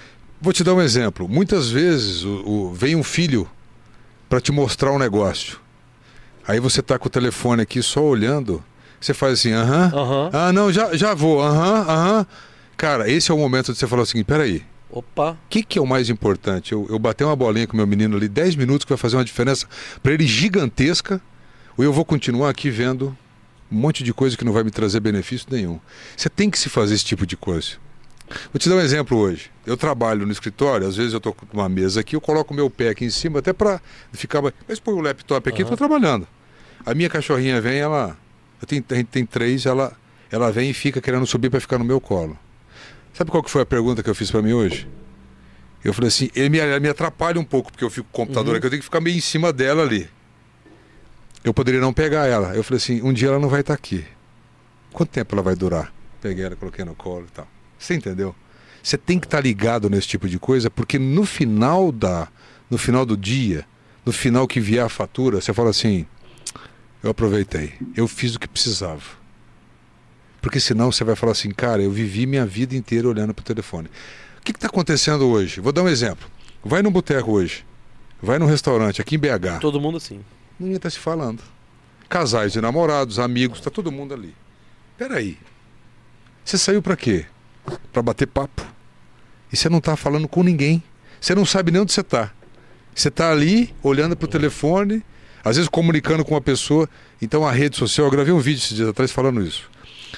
Vou te dar um exemplo. Muitas vezes o, o vem um filho para te mostrar um negócio. Aí você tá com o telefone aqui só olhando você faz assim, aham. Uhum. Ah, não, já, já vou, aham, aham. Cara, esse é o momento de você falar assim, peraí. Opa. O que, que é o mais importante? Eu, eu bater uma bolinha com meu menino ali 10 minutos que vai fazer uma diferença para ele gigantesca, ou eu vou continuar aqui vendo um monte de coisa que não vai me trazer benefício nenhum. Você tem que se fazer esse tipo de coisa. Vou te dar um exemplo hoje. Eu trabalho no escritório, às vezes eu estou com uma mesa aqui, eu coloco o meu pé aqui em cima até para ficar. Mas põe o laptop aqui, estou trabalhando. A minha cachorrinha vem, ela eu tenho, a gente tem três, ela, ela vem e fica querendo subir para ficar no meu colo. Sabe qual que foi a pergunta que eu fiz para mim hoje? Eu falei assim, ele me, ele me atrapalha um pouco, porque eu fico com o computador uhum. aqui, eu tenho que ficar meio em cima dela ali. Eu poderia não pegar ela. Eu falei assim, um dia ela não vai estar tá aqui. Quanto tempo ela vai durar? Peguei ela, coloquei no colo e tal. Você entendeu? Você tem que estar tá ligado nesse tipo de coisa, porque no final da, no final do dia, no final que vier a fatura, você fala assim, eu aproveitei. Eu fiz o que precisava. Porque senão você vai falar assim, cara, eu vivi minha vida inteira olhando para o telefone. O que está acontecendo hoje? Vou dar um exemplo. Vai no boteco hoje. Vai num restaurante aqui em BH. Todo mundo assim. Ninguém está se falando. Casais e namorados, amigos, está todo mundo ali. Peraí. Você saiu para quê? Para bater papo. E você não está falando com ninguém. Você não sabe nem onde você está. Você está ali olhando para o telefone às vezes comunicando com uma pessoa. Então a rede social, eu gravei um vídeo esses dias atrás falando isso.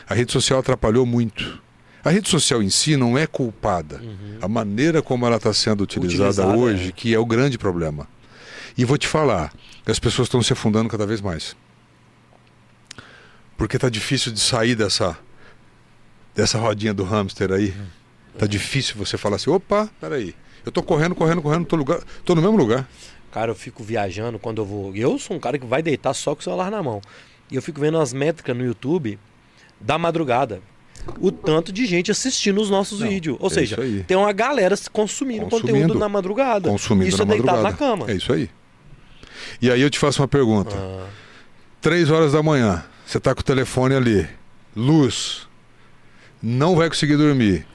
A rede social atrapalhou muito. A rede social em si não é culpada. Uhum. A maneira como ela está sendo utilizada, utilizada hoje, é. que é o grande problema. E vou te falar, as pessoas estão se afundando cada vez mais. Porque está difícil de sair dessa, dessa rodinha do hamster aí. Está uhum. difícil você falar assim, opa, peraí. Eu estou correndo, correndo, correndo, tô, lugar, tô no mesmo lugar. Cara, eu fico viajando quando eu vou. Eu sou um cara que vai deitar só com o celular na mão. E eu fico vendo as métricas no YouTube da madrugada. O tanto de gente assistindo os nossos Não, vídeos. Ou é seja, tem uma galera consumindo, consumindo, conteúdo na madrugada. Consumindo isso na é deitado madrugada. na cama. É isso aí. E aí eu te faço uma pergunta. Ah. Três horas da manhã, você está com o telefone ali, luz, não vai conseguir dormir.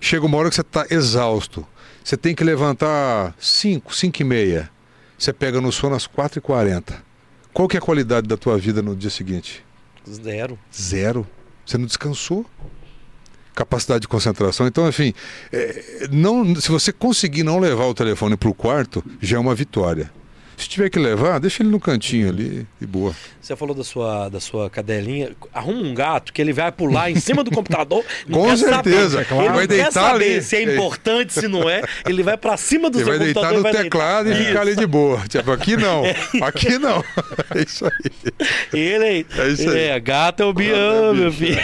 Chega uma hora que você está exausto. Você tem que levantar 5, 5 e meia. Você pega no sono às 4h40. Qual que é a qualidade da tua vida no dia seguinte? Zero. Zero. Você não descansou. Capacidade de concentração. Então, enfim, é, não, se você conseguir não levar o telefone para o quarto, já é uma vitória. Se tiver que levar, deixa ele no cantinho ali e boa. Você falou da sua, da sua cadelinha. Arruma um gato que ele vai pular em cima do computador. Com certeza, claro. Ele vai deitar saber ali. se é importante, se não é. Ele vai para cima do ele seu vai computador. Deitar no vai teclado deitar. e ficar ali de boa. Tipo, aqui não. Aqui não. É isso aí. Ele é, isso aí. é gato é o Bião, meu filho.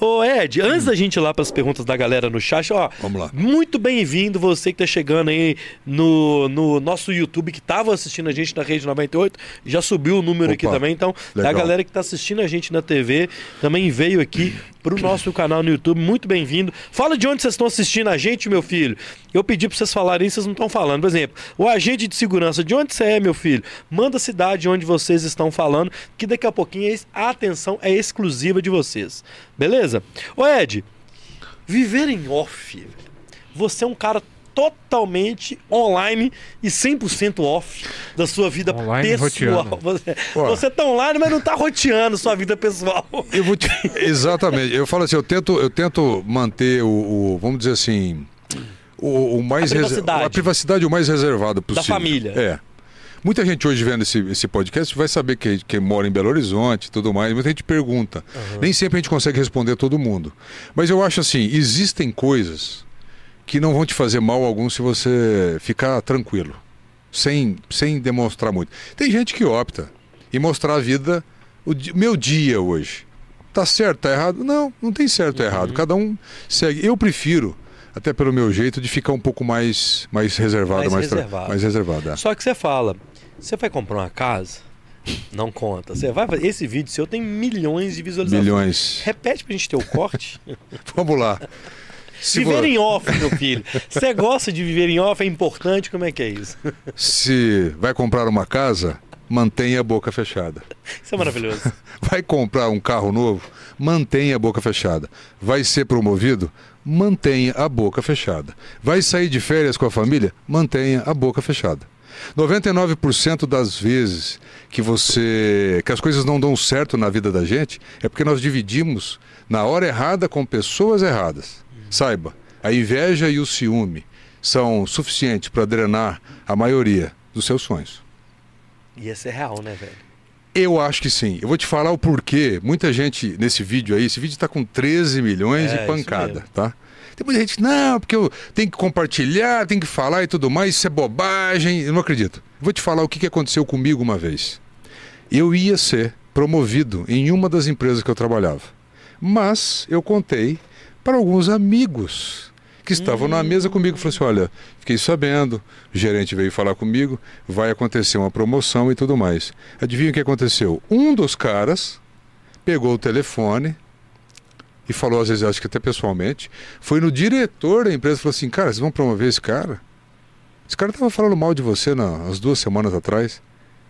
Ô Ed, antes da gente ir lá para as perguntas da galera no chat, ó, Vamos lá. muito bem-vindo você que está chegando aí no, no nosso YouTube, que estava assistindo a gente na Rede 98, já subiu o número Opa, aqui também, então legal. a galera que está assistindo a gente na TV também veio aqui pro nosso canal no YouTube. Muito bem-vindo. Fala de onde vocês estão assistindo a gente, meu filho. Eu pedi para vocês falarem, vocês não estão falando. Por exemplo, o agente de segurança, de onde você é, meu filho? Manda a cidade onde vocês estão falando, que daqui a pouquinho a atenção é exclusiva de vocês. Beleza? Ô Ed, viver em off, você é um cara totalmente online e 100% off da sua vida Online pessoal. roteando. Você, você tá online, mas não tá roteando sua vida pessoal. Eu vou te... Exatamente. Eu falo assim, eu tento, eu tento manter o, o- vamos dizer assim, o, o mais A privacidade. a privacidade o mais reservada possível. família. É. Muita gente hoje vendo esse, esse podcast vai saber que, que mora em Belo Horizonte e tudo mais. Muita gente pergunta. Nem sempre a gente consegue responder todo mundo. Mas eu acho assim, existem coisas que não vão te fazer mal algum se você ficar tranquilo, sem, sem demonstrar muito. Tem gente que opta em mostrar a vida, o di- meu dia hoje. Tá certo, tá errado? Não, não tem certo ou Uhum. errado. Cada um segue. Eu prefiro, até pelo meu jeito, de ficar um pouco mais, mais reservado, Mais mais, reservado. mais reservado. é. Só que você fala, você vai comprar uma casa? Não conta. Você vai fazer- Esse vídeo seu tem milhões de visualizações. Milhões. Repete pra gente ter o corte. Vamos lá. Se, viver em off, meu filho. Você gosta de viver em off? É importante? Como é que é isso? se vai comprar uma casa, mantenha a boca fechada. Isso é maravilhoso. Vai comprar um carro novo, mantenha a boca fechada. Vai ser promovido, mantenha a boca fechada. Vai sair de férias com a família, mantenha a boca fechada. 99% das vezes que você que as coisas não dão certo na vida da gente é porque nós dividimos na hora errada com pessoas erradas. Saiba, a inveja e o ciúme são suficientes para drenar a maioria dos seus sonhos. E esse é real, né, velho? Eu acho que sim. Eu vou te falar o porquê. Muita gente nesse vídeo aí, esse vídeo está com 13 milhões É, e pancada, tá? Tem muita gente, não, porque eu tenho que compartilhar, tenho que falar e tudo mais, isso é bobagem. Eu não acredito. Vou te falar o que aconteceu comigo uma vez. Eu ia ser promovido em uma das empresas que eu trabalhava. Mas eu contei para alguns amigos que estavam na mesa comigo. Falei assim: olha, fiquei sabendo, o gerente veio falar comigo, vai acontecer uma promoção e tudo mais. Adivinha o que aconteceu? Um dos caras pegou o telefone e falou, às vezes, acho que até pessoalmente, foi no diretor da empresa e falou assim: cara, vocês vão promover esse cara? Esse cara estava falando mal de você na, umas duas semanas atrás.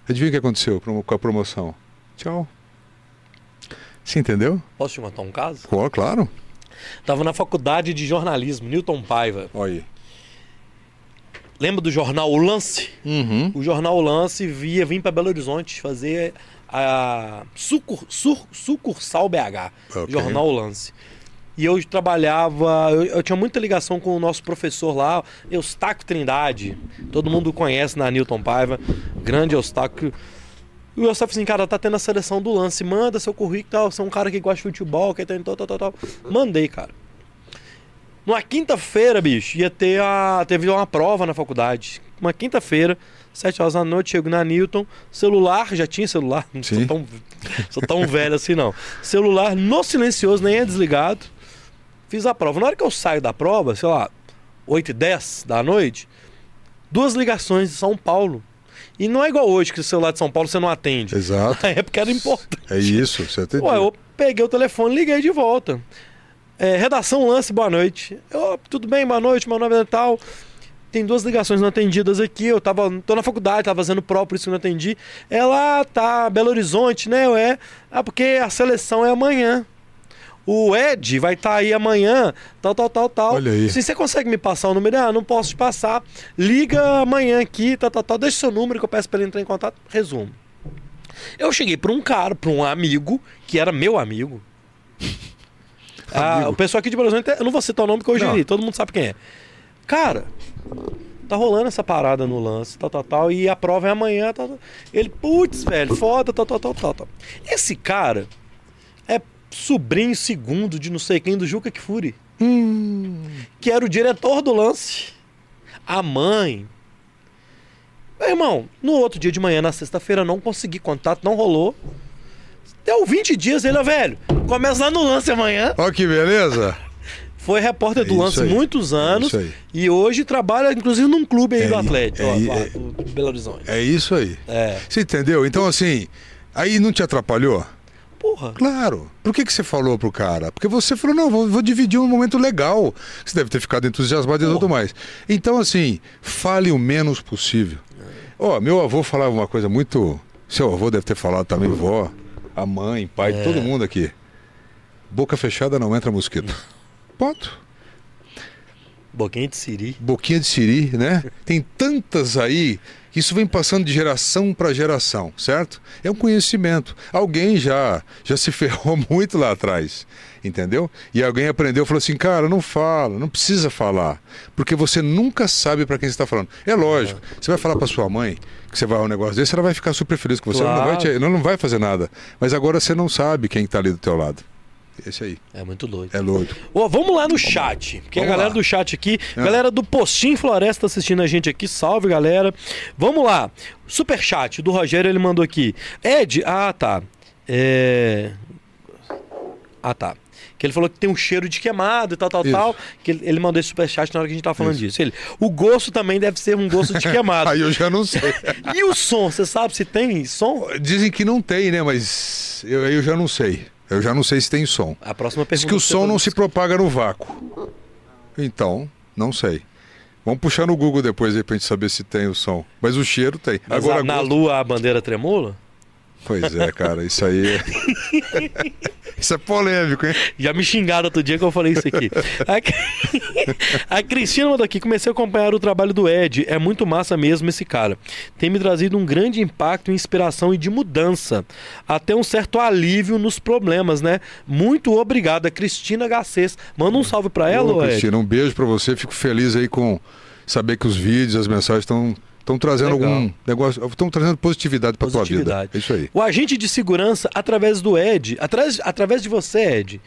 Adivinha o que aconteceu com a promoção? Tchau. Você entendeu? Posso te contar um caso? Claro, claro. Tava na faculdade de jornalismo, Newton Paiva. Olha aí. Lembra do jornal O Lance? Uhum. O jornal O Lance via vir para Belo Horizonte fazer a sucur, sur- sucursal BH, Ok. jornal O Lance. E eu trabalhava, eu, eu tinha muita ligação com o nosso professor lá, Eustáquio Trindade. Todo mundo conhece na Newton Paiva, grande Eustáquio. E o falou assim, cara, tá tendo a seleção do lance, manda seu currículo e tal, você é um cara que gosta de futebol, que tem tal, tal, tal, tal. Mandei, cara. Numa quinta-feira, bicho, ia ter a. Teve uma prova na faculdade. Uma quinta-feira, sete horas da noite, chego na Newton, celular, já tinha celular, não sou tão, sou tão velho assim não. Celular no silencioso, nem é desligado. Fiz a prova. Na hora que eu saio da prova, sei lá, 8 e 10 da noite, duas ligações de São Paulo. E não é igual hoje, que o celular de São Paulo você não atende. Exato. Na época era importante. É isso, você entendeu. Ué, eu peguei o telefone e liguei de volta. É, redação lance, boa noite. Eu, tudo bem, boa noite, meu nome é tal. Tem duas ligações não atendidas aqui. Eu tava, tô na faculdade, tava fazendo prova, por isso que não atendi. Ela tá Belo Horizonte, né? Eu é. Ah, porque a seleção é amanhã. O Ed vai estar aí amanhã, tal, tal, tal, tal. Olha aí. Se você consegue me passar o número, ah, não posso te passar. Liga amanhã aqui, tal, tal, tal. Deixa seu número que eu peço pra ele entrar em contato. Resumo. Eu cheguei pra um cara, pra um amigo, que era meu amigo. Ah, o pessoal aqui de Belo Horizonte, eu não vou citar o nome porque eu geri, todo mundo sabe quem é. Cara, tá rolando essa parada no lance, tal, tal, tal, e a prova é amanhã, tal, tal. Ele, putz, velho, foda, tal, tal, tal, tal, tal. Esse cara é sobrinho segundo de não sei quem do Juca Kfouri, Hum, que era o diretor do lance. A mãe. Meu irmão, no outro dia de manhã, na sexta-feira, não consegui contato, não rolou. Deu 20 dias, ele, ó, velho, começa lá no lance amanhã. Ó que beleza. Foi repórter do É lance aí. muitos anos É isso aí. e hoje trabalha, inclusive, num clube aí É do Atlético, é lá, é- do Belo Horizonte. É isso aí. É. Você entendeu? Então, assim, aí não te atrapalhou? Porra. Claro. Por que, que você falou pro cara? Porque você falou, não, vou, vou dividir um momento legal. Você deve ter ficado entusiasmado e tudo mais. Então, assim, fale o menos possível. Ó, meu avô falava uma coisa muito. Seu avô deve ter falado também, vó, a mãe, pai, É. todo mundo aqui. Boca fechada não entra mosquito. Ponto. Boquinha de Siri. Boquinha de siri, né? Tem tantas aí isso vem passando de geração para geração, certo? É um conhecimento. Alguém já já se ferrou muito lá atrás, entendeu? E alguém aprendeu, falou assim, cara, não fala, não precisa falar, porque você nunca sabe para quem você está falando. É lógico. Você vai falar para sua mãe que você vai a um negócio desse, ela vai ficar super feliz com você, ela não vai, Claro. te, ela não vai fazer nada. Mas agora você não sabe quem está ali do teu lado. Esse aí É muito doido. é doido. Ô, vamos lá no chat. Porque a Vamos galera lá. do chat aqui, É. galera do Postinho Floresta assistindo a gente aqui. Salve, galera. Vamos lá. Super chat do Rogério, ele mandou aqui. Ed, ah, tá. É... Ah, tá. Que ele falou que tem um cheiro de queimado e tal, tal, Isso. tal. Que ele, ele mandou esse superchat na hora que a gente tava falando Isso. disso. Ele, o gosto também deve ser um gosto de queimado. Aí eu já não sei. e o som, você sabe se tem som? Dizem que não tem, né? Mas eu, eu já não sei. Eu já não sei se tem som. A próxima Diz pergunta. que o você som não se propaga no vácuo. Então, não sei. Vamos puxar no Google depois aí pra gente saber se tem o som. Mas o cheiro tem. Mas Agora, na gosto- lua a bandeira tremula? Pois é, cara, isso aí. é- isso é polêmico, hein? Já me xingaram outro dia que eu falei isso aqui. A, a Cristina mandou aqui, comecei a acompanhar o trabalho do Ed. É muito massa mesmo esse cara. Tem me trazido um grande impacto, inspiração e de mudança. Até um certo alívio nos problemas, né? Muito obrigada, Cristina Garcês. Manda um salve pra ela, Ô, Ed. Cristina, um beijo pra você. Fico feliz aí com saber que os vídeos, as mensagens estão estão trazendo Legal. algum negócio, estão trazendo positividade pra tua vida. Positividade. É isso aí. O agente de segurança, através do Ed, através, através de você, Ed,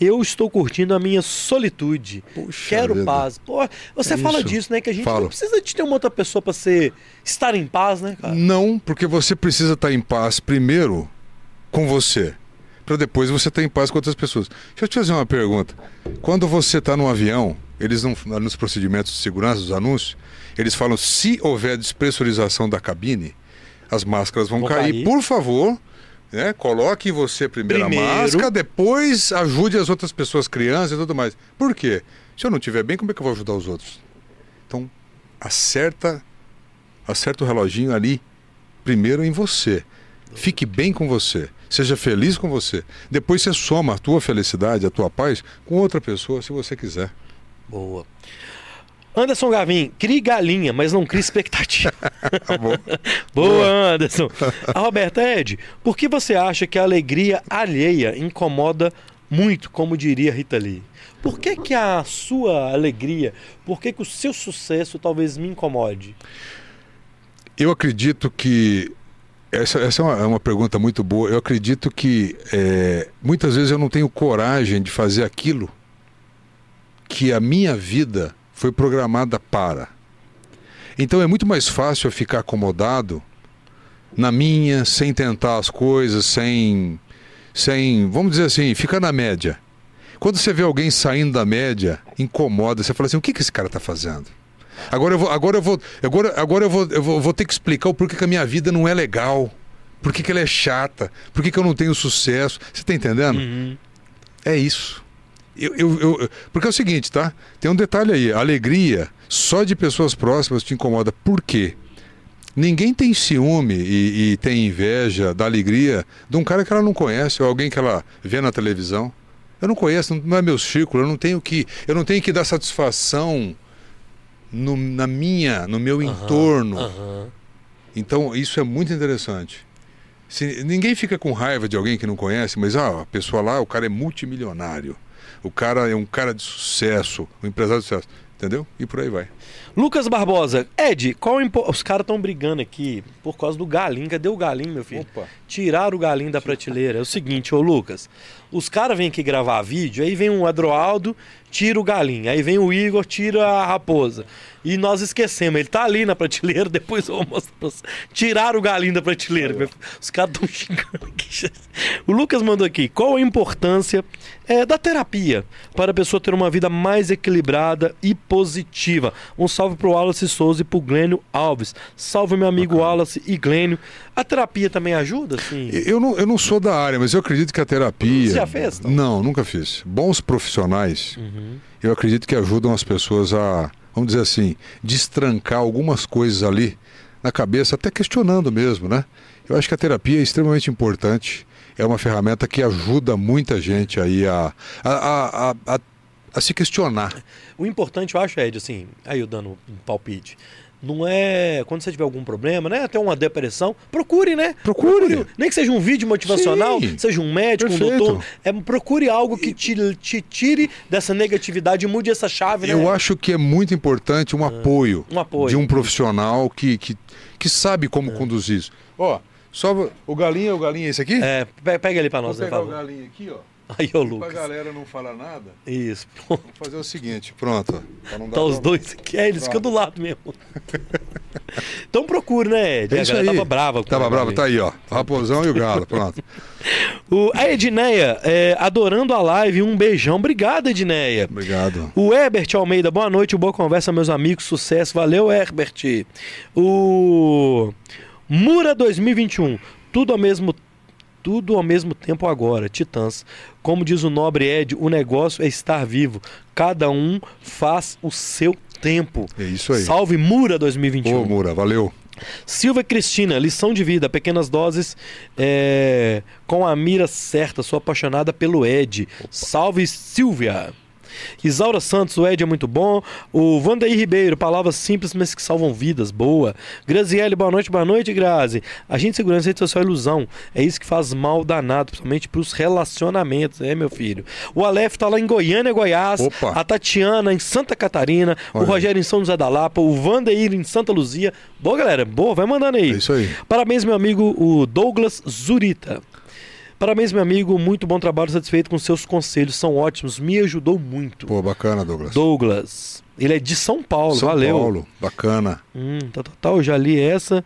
eu estou curtindo a minha solitude. Puxa Quero vida. paz. Pô, você É fala isso. disso, né? Que a gente Falo. não precisa de ter uma outra pessoa para ser estar em paz, né, cara? Não, porque você precisa estar em paz primeiro com você, para depois você estar em paz com outras pessoas. Deixa eu te fazer uma pergunta. Quando você está num avião, eles não, nos procedimentos de segurança, dos anúncios, eles falam se houver despressurização da cabine, as máscaras vão, Vão cair. cair. Por favor, né, coloque você primeiro, Primeiro. a máscara, depois ajude as outras pessoas, crianças e tudo mais. Por quê? Se eu não estiver bem, como é que eu vou ajudar os outros? Então, acerta, acerta o reloginho ali primeiro em você. Fique bem com você. Seja feliz com você. Depois você soma a tua felicidade, a tua paz com outra pessoa, se você quiser. Boa. Anderson Gavin, crie galinha, mas não crie expectativa. Tá bom? Boa, Anderson. A Roberta Ed, por que você acha que a alegria alheia incomoda muito, como diria Rita Lee? Por que, que a sua alegria, por que, que o seu sucesso talvez me incomode? Eu acredito que. Essa, essa é, uma, é uma pergunta muito boa. Eu acredito que é, muitas vezes eu não tenho coragem de fazer aquilo que a minha vida foi programada para. Então é muito mais fácil eu ficar acomodado na minha, sem tentar as coisas, sem. sem vamos dizer assim, ficar na média. Quando você vê alguém saindo da média, incomoda, você fala assim: o que, que esse cara está fazendo? Agora eu vou, agora eu vou, agora, agora eu vou, eu vou, vou ter que explicar o porquê que a minha vida não é legal, por que que ela é chata, por que que eu não tenho sucesso. Você está entendendo? Uhum. É isso. Eu, eu, eu- porque é o seguinte, tá? Tem um detalhe aí. A alegria só de pessoas próximas te incomoda. Por quê? Ninguém tem ciúme e, e tem inveja da alegria de um cara que ela não conhece ou alguém que ela vê na televisão. Eu não conheço, não, não é meu círculo. Eu não tenho que, eu não tenho que dar satisfação no, na minha, no meu Aham, entorno. aham. Então, isso é muito interessante. Se, ninguém fica com raiva de alguém que não conhece, mas ah, a pessoa lá, o cara é multimilionário. O cara é um cara de sucesso, um empresário de sucesso. Entendeu? E por aí vai. Lucas Barbosa, Ed, qual impo... Os caras estão brigando aqui por causa do galinho. Cadê o galinho, meu filho? Opa. Tiraram o galinho da prateleira. É o seguinte, ô Lucas. Os caras vêm aqui gravar vídeo, aí vem um Adroaldo, tira o galinho. Aí vem o Igor, tira a raposa. E nós esquecemos. Ele tá ali na prateleira, depois eu vou mostrar pra você. Tiraram o galinho da prateleira. Os caras estão xingando aqui. O Lucas mandou aqui. Qual a importância é, da terapia para a pessoa ter uma vida mais equilibrada e positiva? Um salve pro Wallace Souza e pro Glênio Alves. Salve, meu amigo Bacana. Wallace e Glênio. A terapia também ajuda, assim? Eu não, eu não sou da área, mas eu acredito que a terapia. Você já fez, Tom? Não, nunca fiz. Bons profissionais, Uhum. eu acredito que ajudam as pessoas a, vamos dizer assim, destrancar algumas coisas ali na cabeça, até questionando mesmo, né? Eu acho que a terapia é extremamente importante. É uma ferramenta que ajuda muita gente aí a, a, a, a, a- a se questionar. O importante, eu acho, Ed, assim, aí eu dando um palpite. Não é. Quando você tiver algum problema, né? Até uma depressão, procure, né? Procure. Nem que seja um vídeo motivacional, Sim. seja um médico, um Perfeito. doutor. É, procure algo que te, te tire dessa negatividade e mude essa chave, né? Eu acho que é muito importante um apoio, Um apoio. de um profissional que, que, que sabe como conduzir isso. Ó, só o galinha, o galinha é esse aqui? É, pe- pega ele pra nós, Vou né, pegar por o galinha aqui, ó. Aí, ô Pra Lucas. galera não falar nada, Isso. vou fazer o seguinte, pronto. ó, pra não dar Tá os pra- dois aqui. É, eles ficam do lado mesmo. então procure, né, Ed? É a galera aí. tava brava. com Tava galinho. tá aí, ó. O raposão e o galo, pronto. O, a Edneia, é, adorando a live, um beijão. Obrigado, Edneia. Obrigado. O Herbert Almeida, boa noite, boa conversa, meus amigos, sucesso, valeu, Herbert. O Mura 2021, tudo ao mesmo tudo ao mesmo tempo agora, Titãs. Como diz o nobre Ed, o negócio é estar vivo. Cada um faz o seu tempo. É isso aí. Salve Mura 2021. Ô, Mura, valeu. Silvia Cristina, lição de vida, pequenas doses é, com a mira certa, sou apaixonada pelo Ed. Salve Silvia! Isaura Santos, o Ed é muito bom. O Vandaí Ribeiro, palavras simples, mas que salvam vidas. Boa. Graziele, boa noite, boa noite, Grazi. Agente de segurança rede social é ilusão. É isso que faz mal danado, principalmente pros relacionamentos, né, meu filho? O Aleph tá lá em Goiânia, Goiás. Opa. A Tatiana em Santa Catarina. Olha o. Rogério em São José da Lapa. O Vandeir em Santa Luzia. Boa, galera. Boa, vai mandando aí. É isso aí. Parabéns, meu amigo, o Douglas Zurita. Parabéns, meu amigo. Muito bom trabalho, satisfeito com seus conselhos. São ótimos. Me ajudou muito. Pô, bacana, Douglas. Douglas. Ele é de São Paulo. São valeu. Paulo, bacana. Hum, tá, tá, tá, eu já li essa.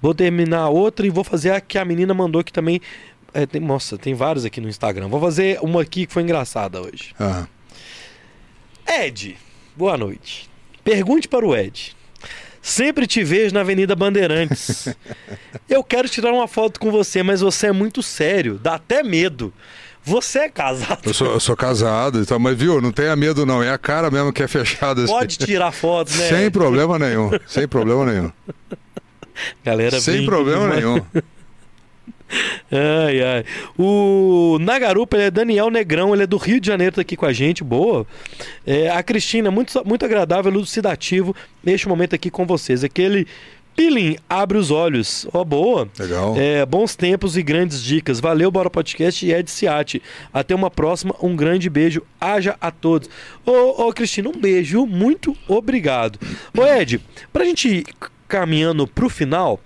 Vou terminar a outra e vou fazer a que a menina mandou que também. é, tem, nossa, tem várias aqui no Instagram. Vou fazer uma aqui que foi engraçada hoje. Ah, Ed, boa noite. Pergunte para o Ed. Sempre te vejo na Avenida Bandeirantes. Eu quero tirar uma foto com você, mas você é muito sério, dá até medo. Você é casado? eu, sou, eu sou casado, então, mas viu, não tenha medo não, é a cara mesmo que é fechada. assim. Pode tirar fotos, né? Sem problema nenhum, sem problema nenhum. Galera, sem problema demais. nenhum. Ai, ai. O na garupa ele é Daniel Negrão, ele é do Rio de Janeiro, tá aqui com a gente, boa. É, a Cristina, muito, muito agradável, elucidativo neste momento aqui com vocês. Aquele Pilim, abre os olhos. Ó, boa. Legal. É, bons tempos e grandes dicas. Valeu, Bora Podcast e Ed Ciati. Até uma próxima. Um grande beijo. Haja a todos. Ô, ô Cristina, um beijo. Muito obrigado. Ô, Ed, pra gente caminhando pro final,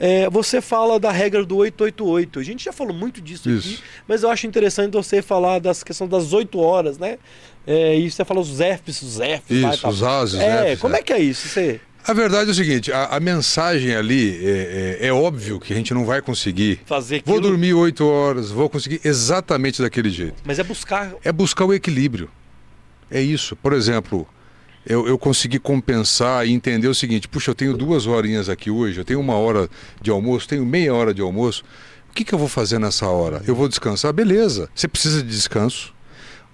é, você fala da regra do 888. A gente já falou muito disso aqui, Isso. mas eu acho interessante você falar das questão das 8 horas, né? É, e você fala os ERPs, os e Isso, os ases, É, ERPs, como é. é que é isso? Você... A verdade é o seguinte, a, a mensagem ali é, é- é óbvio que a gente não vai conseguir. Fazer Vou aquilo, dormir oito horas, vou conseguir exatamente daquele jeito. mas é buscar É buscar o equilíbrio. É isso. Por exemplo, eu, eu consegui compensar e entender o seguinte: puxa, eu tenho duas horinhas aqui hoje, eu tenho uma hora de almoço, tenho meia hora de almoço. O que, que eu vou fazer nessa hora? Eu vou descansar? Beleza. Você precisa de descanso?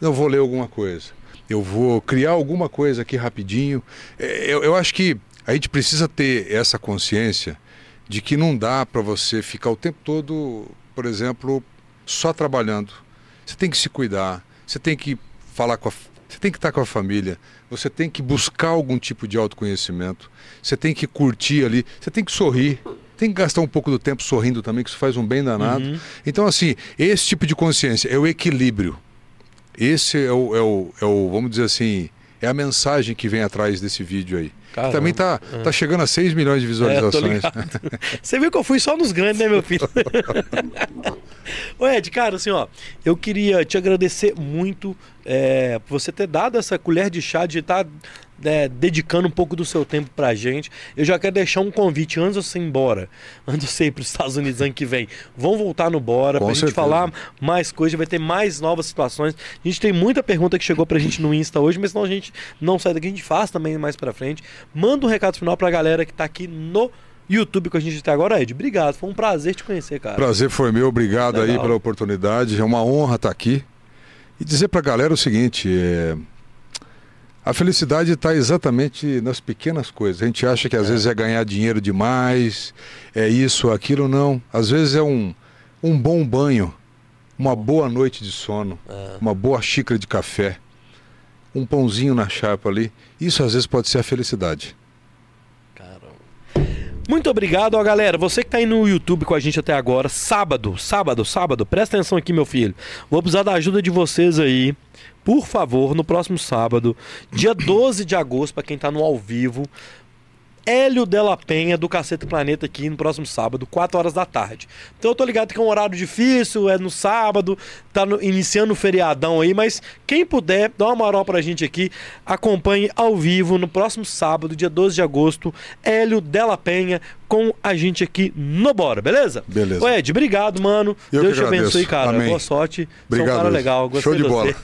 Eu vou ler alguma coisa. Eu vou criar alguma coisa aqui rapidinho. É, Eu, eu acho que a gente precisa ter essa consciência de que não dá para você ficar o tempo todo, por exemplo, só trabalhando. Você tem que se cuidar, você tem que falar com a, você tem que estar com a família, você tem que buscar algum tipo de autoconhecimento, você tem que curtir ali, você tem que sorrir, tem que gastar um pouco do tempo sorrindo também, que isso faz um bem danado. Uhum. Então, assim, esse tipo de consciência é o equilíbrio. Esse é o, é o, é o, vamos dizer assim, é a mensagem que vem atrás desse vídeo aí. Caramba. Também tá, tá chegando a 6 milhões de É, visualizações. ligado. Você viu que eu fui só nos grandes, né, meu filho? Ô Ed, cara, assim, ó, eu queria te agradecer muito é, por você ter dado essa colher de chá de estar é, dedicando um pouco do seu tempo pra gente. Eu já quero deixar um convite antes de você ir embora, antes de você ir para os Estados Unidos ano que vem. Vão voltar no Bora Com pra gente certeza. falar mais coisas, vai ter mais novas situações. A gente tem muita pergunta que chegou pra gente no Insta hoje, mas senão a gente não sai daqui, a gente faz também mais pra frente. Manda um recado final pra galera que tá aqui no YouTube com a gente até agora, Ed. Obrigado, foi um prazer te conhecer, cara. Prazer foi meu, obrigado aí Legal. pela oportunidade. É uma honra estar aqui. E dizer pra galera o seguinte: é, a felicidade está exatamente nas pequenas coisas. A gente acha que às vezes é ganhar dinheiro demais, é isso, aquilo, não. Às vezes é um, um bom banho, uma boa noite de sono, É. uma boa xícara de café, um pãozinho na chapa ali. Isso às vezes pode ser a felicidade. Muito obrigado, ó, galera. Você que tá aí no YouTube com a gente até agora, sábado, sábado, sábado, presta atenção aqui, meu filho. Vou precisar da ajuda de vocês aí. Por favor, no próximo sábado, dia 12 de agosto, pra quem tá no ao vivo, Hélio Della Penha do Caceta Planeta aqui no próximo sábado, 4 horas da tarde. Então eu tô ligado que é um horário difícil, é no sábado, tá no- iniciando o feriadão aí, mas quem puder, dá uma moral pra gente aqui, acompanhe ao vivo no próximo sábado, dia 12 de agosto, Hélio Della Penha com a gente aqui no Bora, beleza? Beleza. Ô Ed, obrigado, mano. Eu Deus te abençoe, cara. Amém. Boa sorte. É um Obrigado, cara Luiz. legal. Gostei Show de você.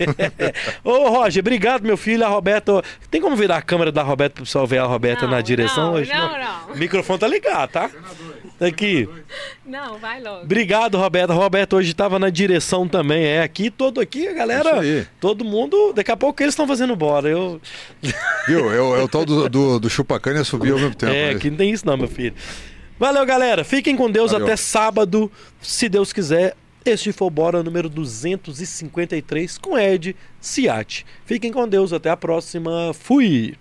Ô, Roger, obrigado, meu filho. A Roberta. Tem como virar a câmera da Roberta pro pessoal ver a Roberta Não, na direção não, hoje? não, não. O microfone tá ligado, tá? Aqui. Não, vai logo. Obrigado, Roberta. Roberta hoje tava na direção também. É aqui, todo aqui, a galera. Todo mundo. Daqui a pouco eles estão fazendo bora. Eu. Viu? É, o- é o tal do, do, do chupa-cana e subir ao mesmo tempo. é, né? aqui não tem isso, não, meu filho. Valeu, galera. Fiquem com Deus Valeu. até sábado, se Deus quiser. Este foi o Bora número 253 com Ed Ciati. Fiquem com Deus. Até a próxima. Fui.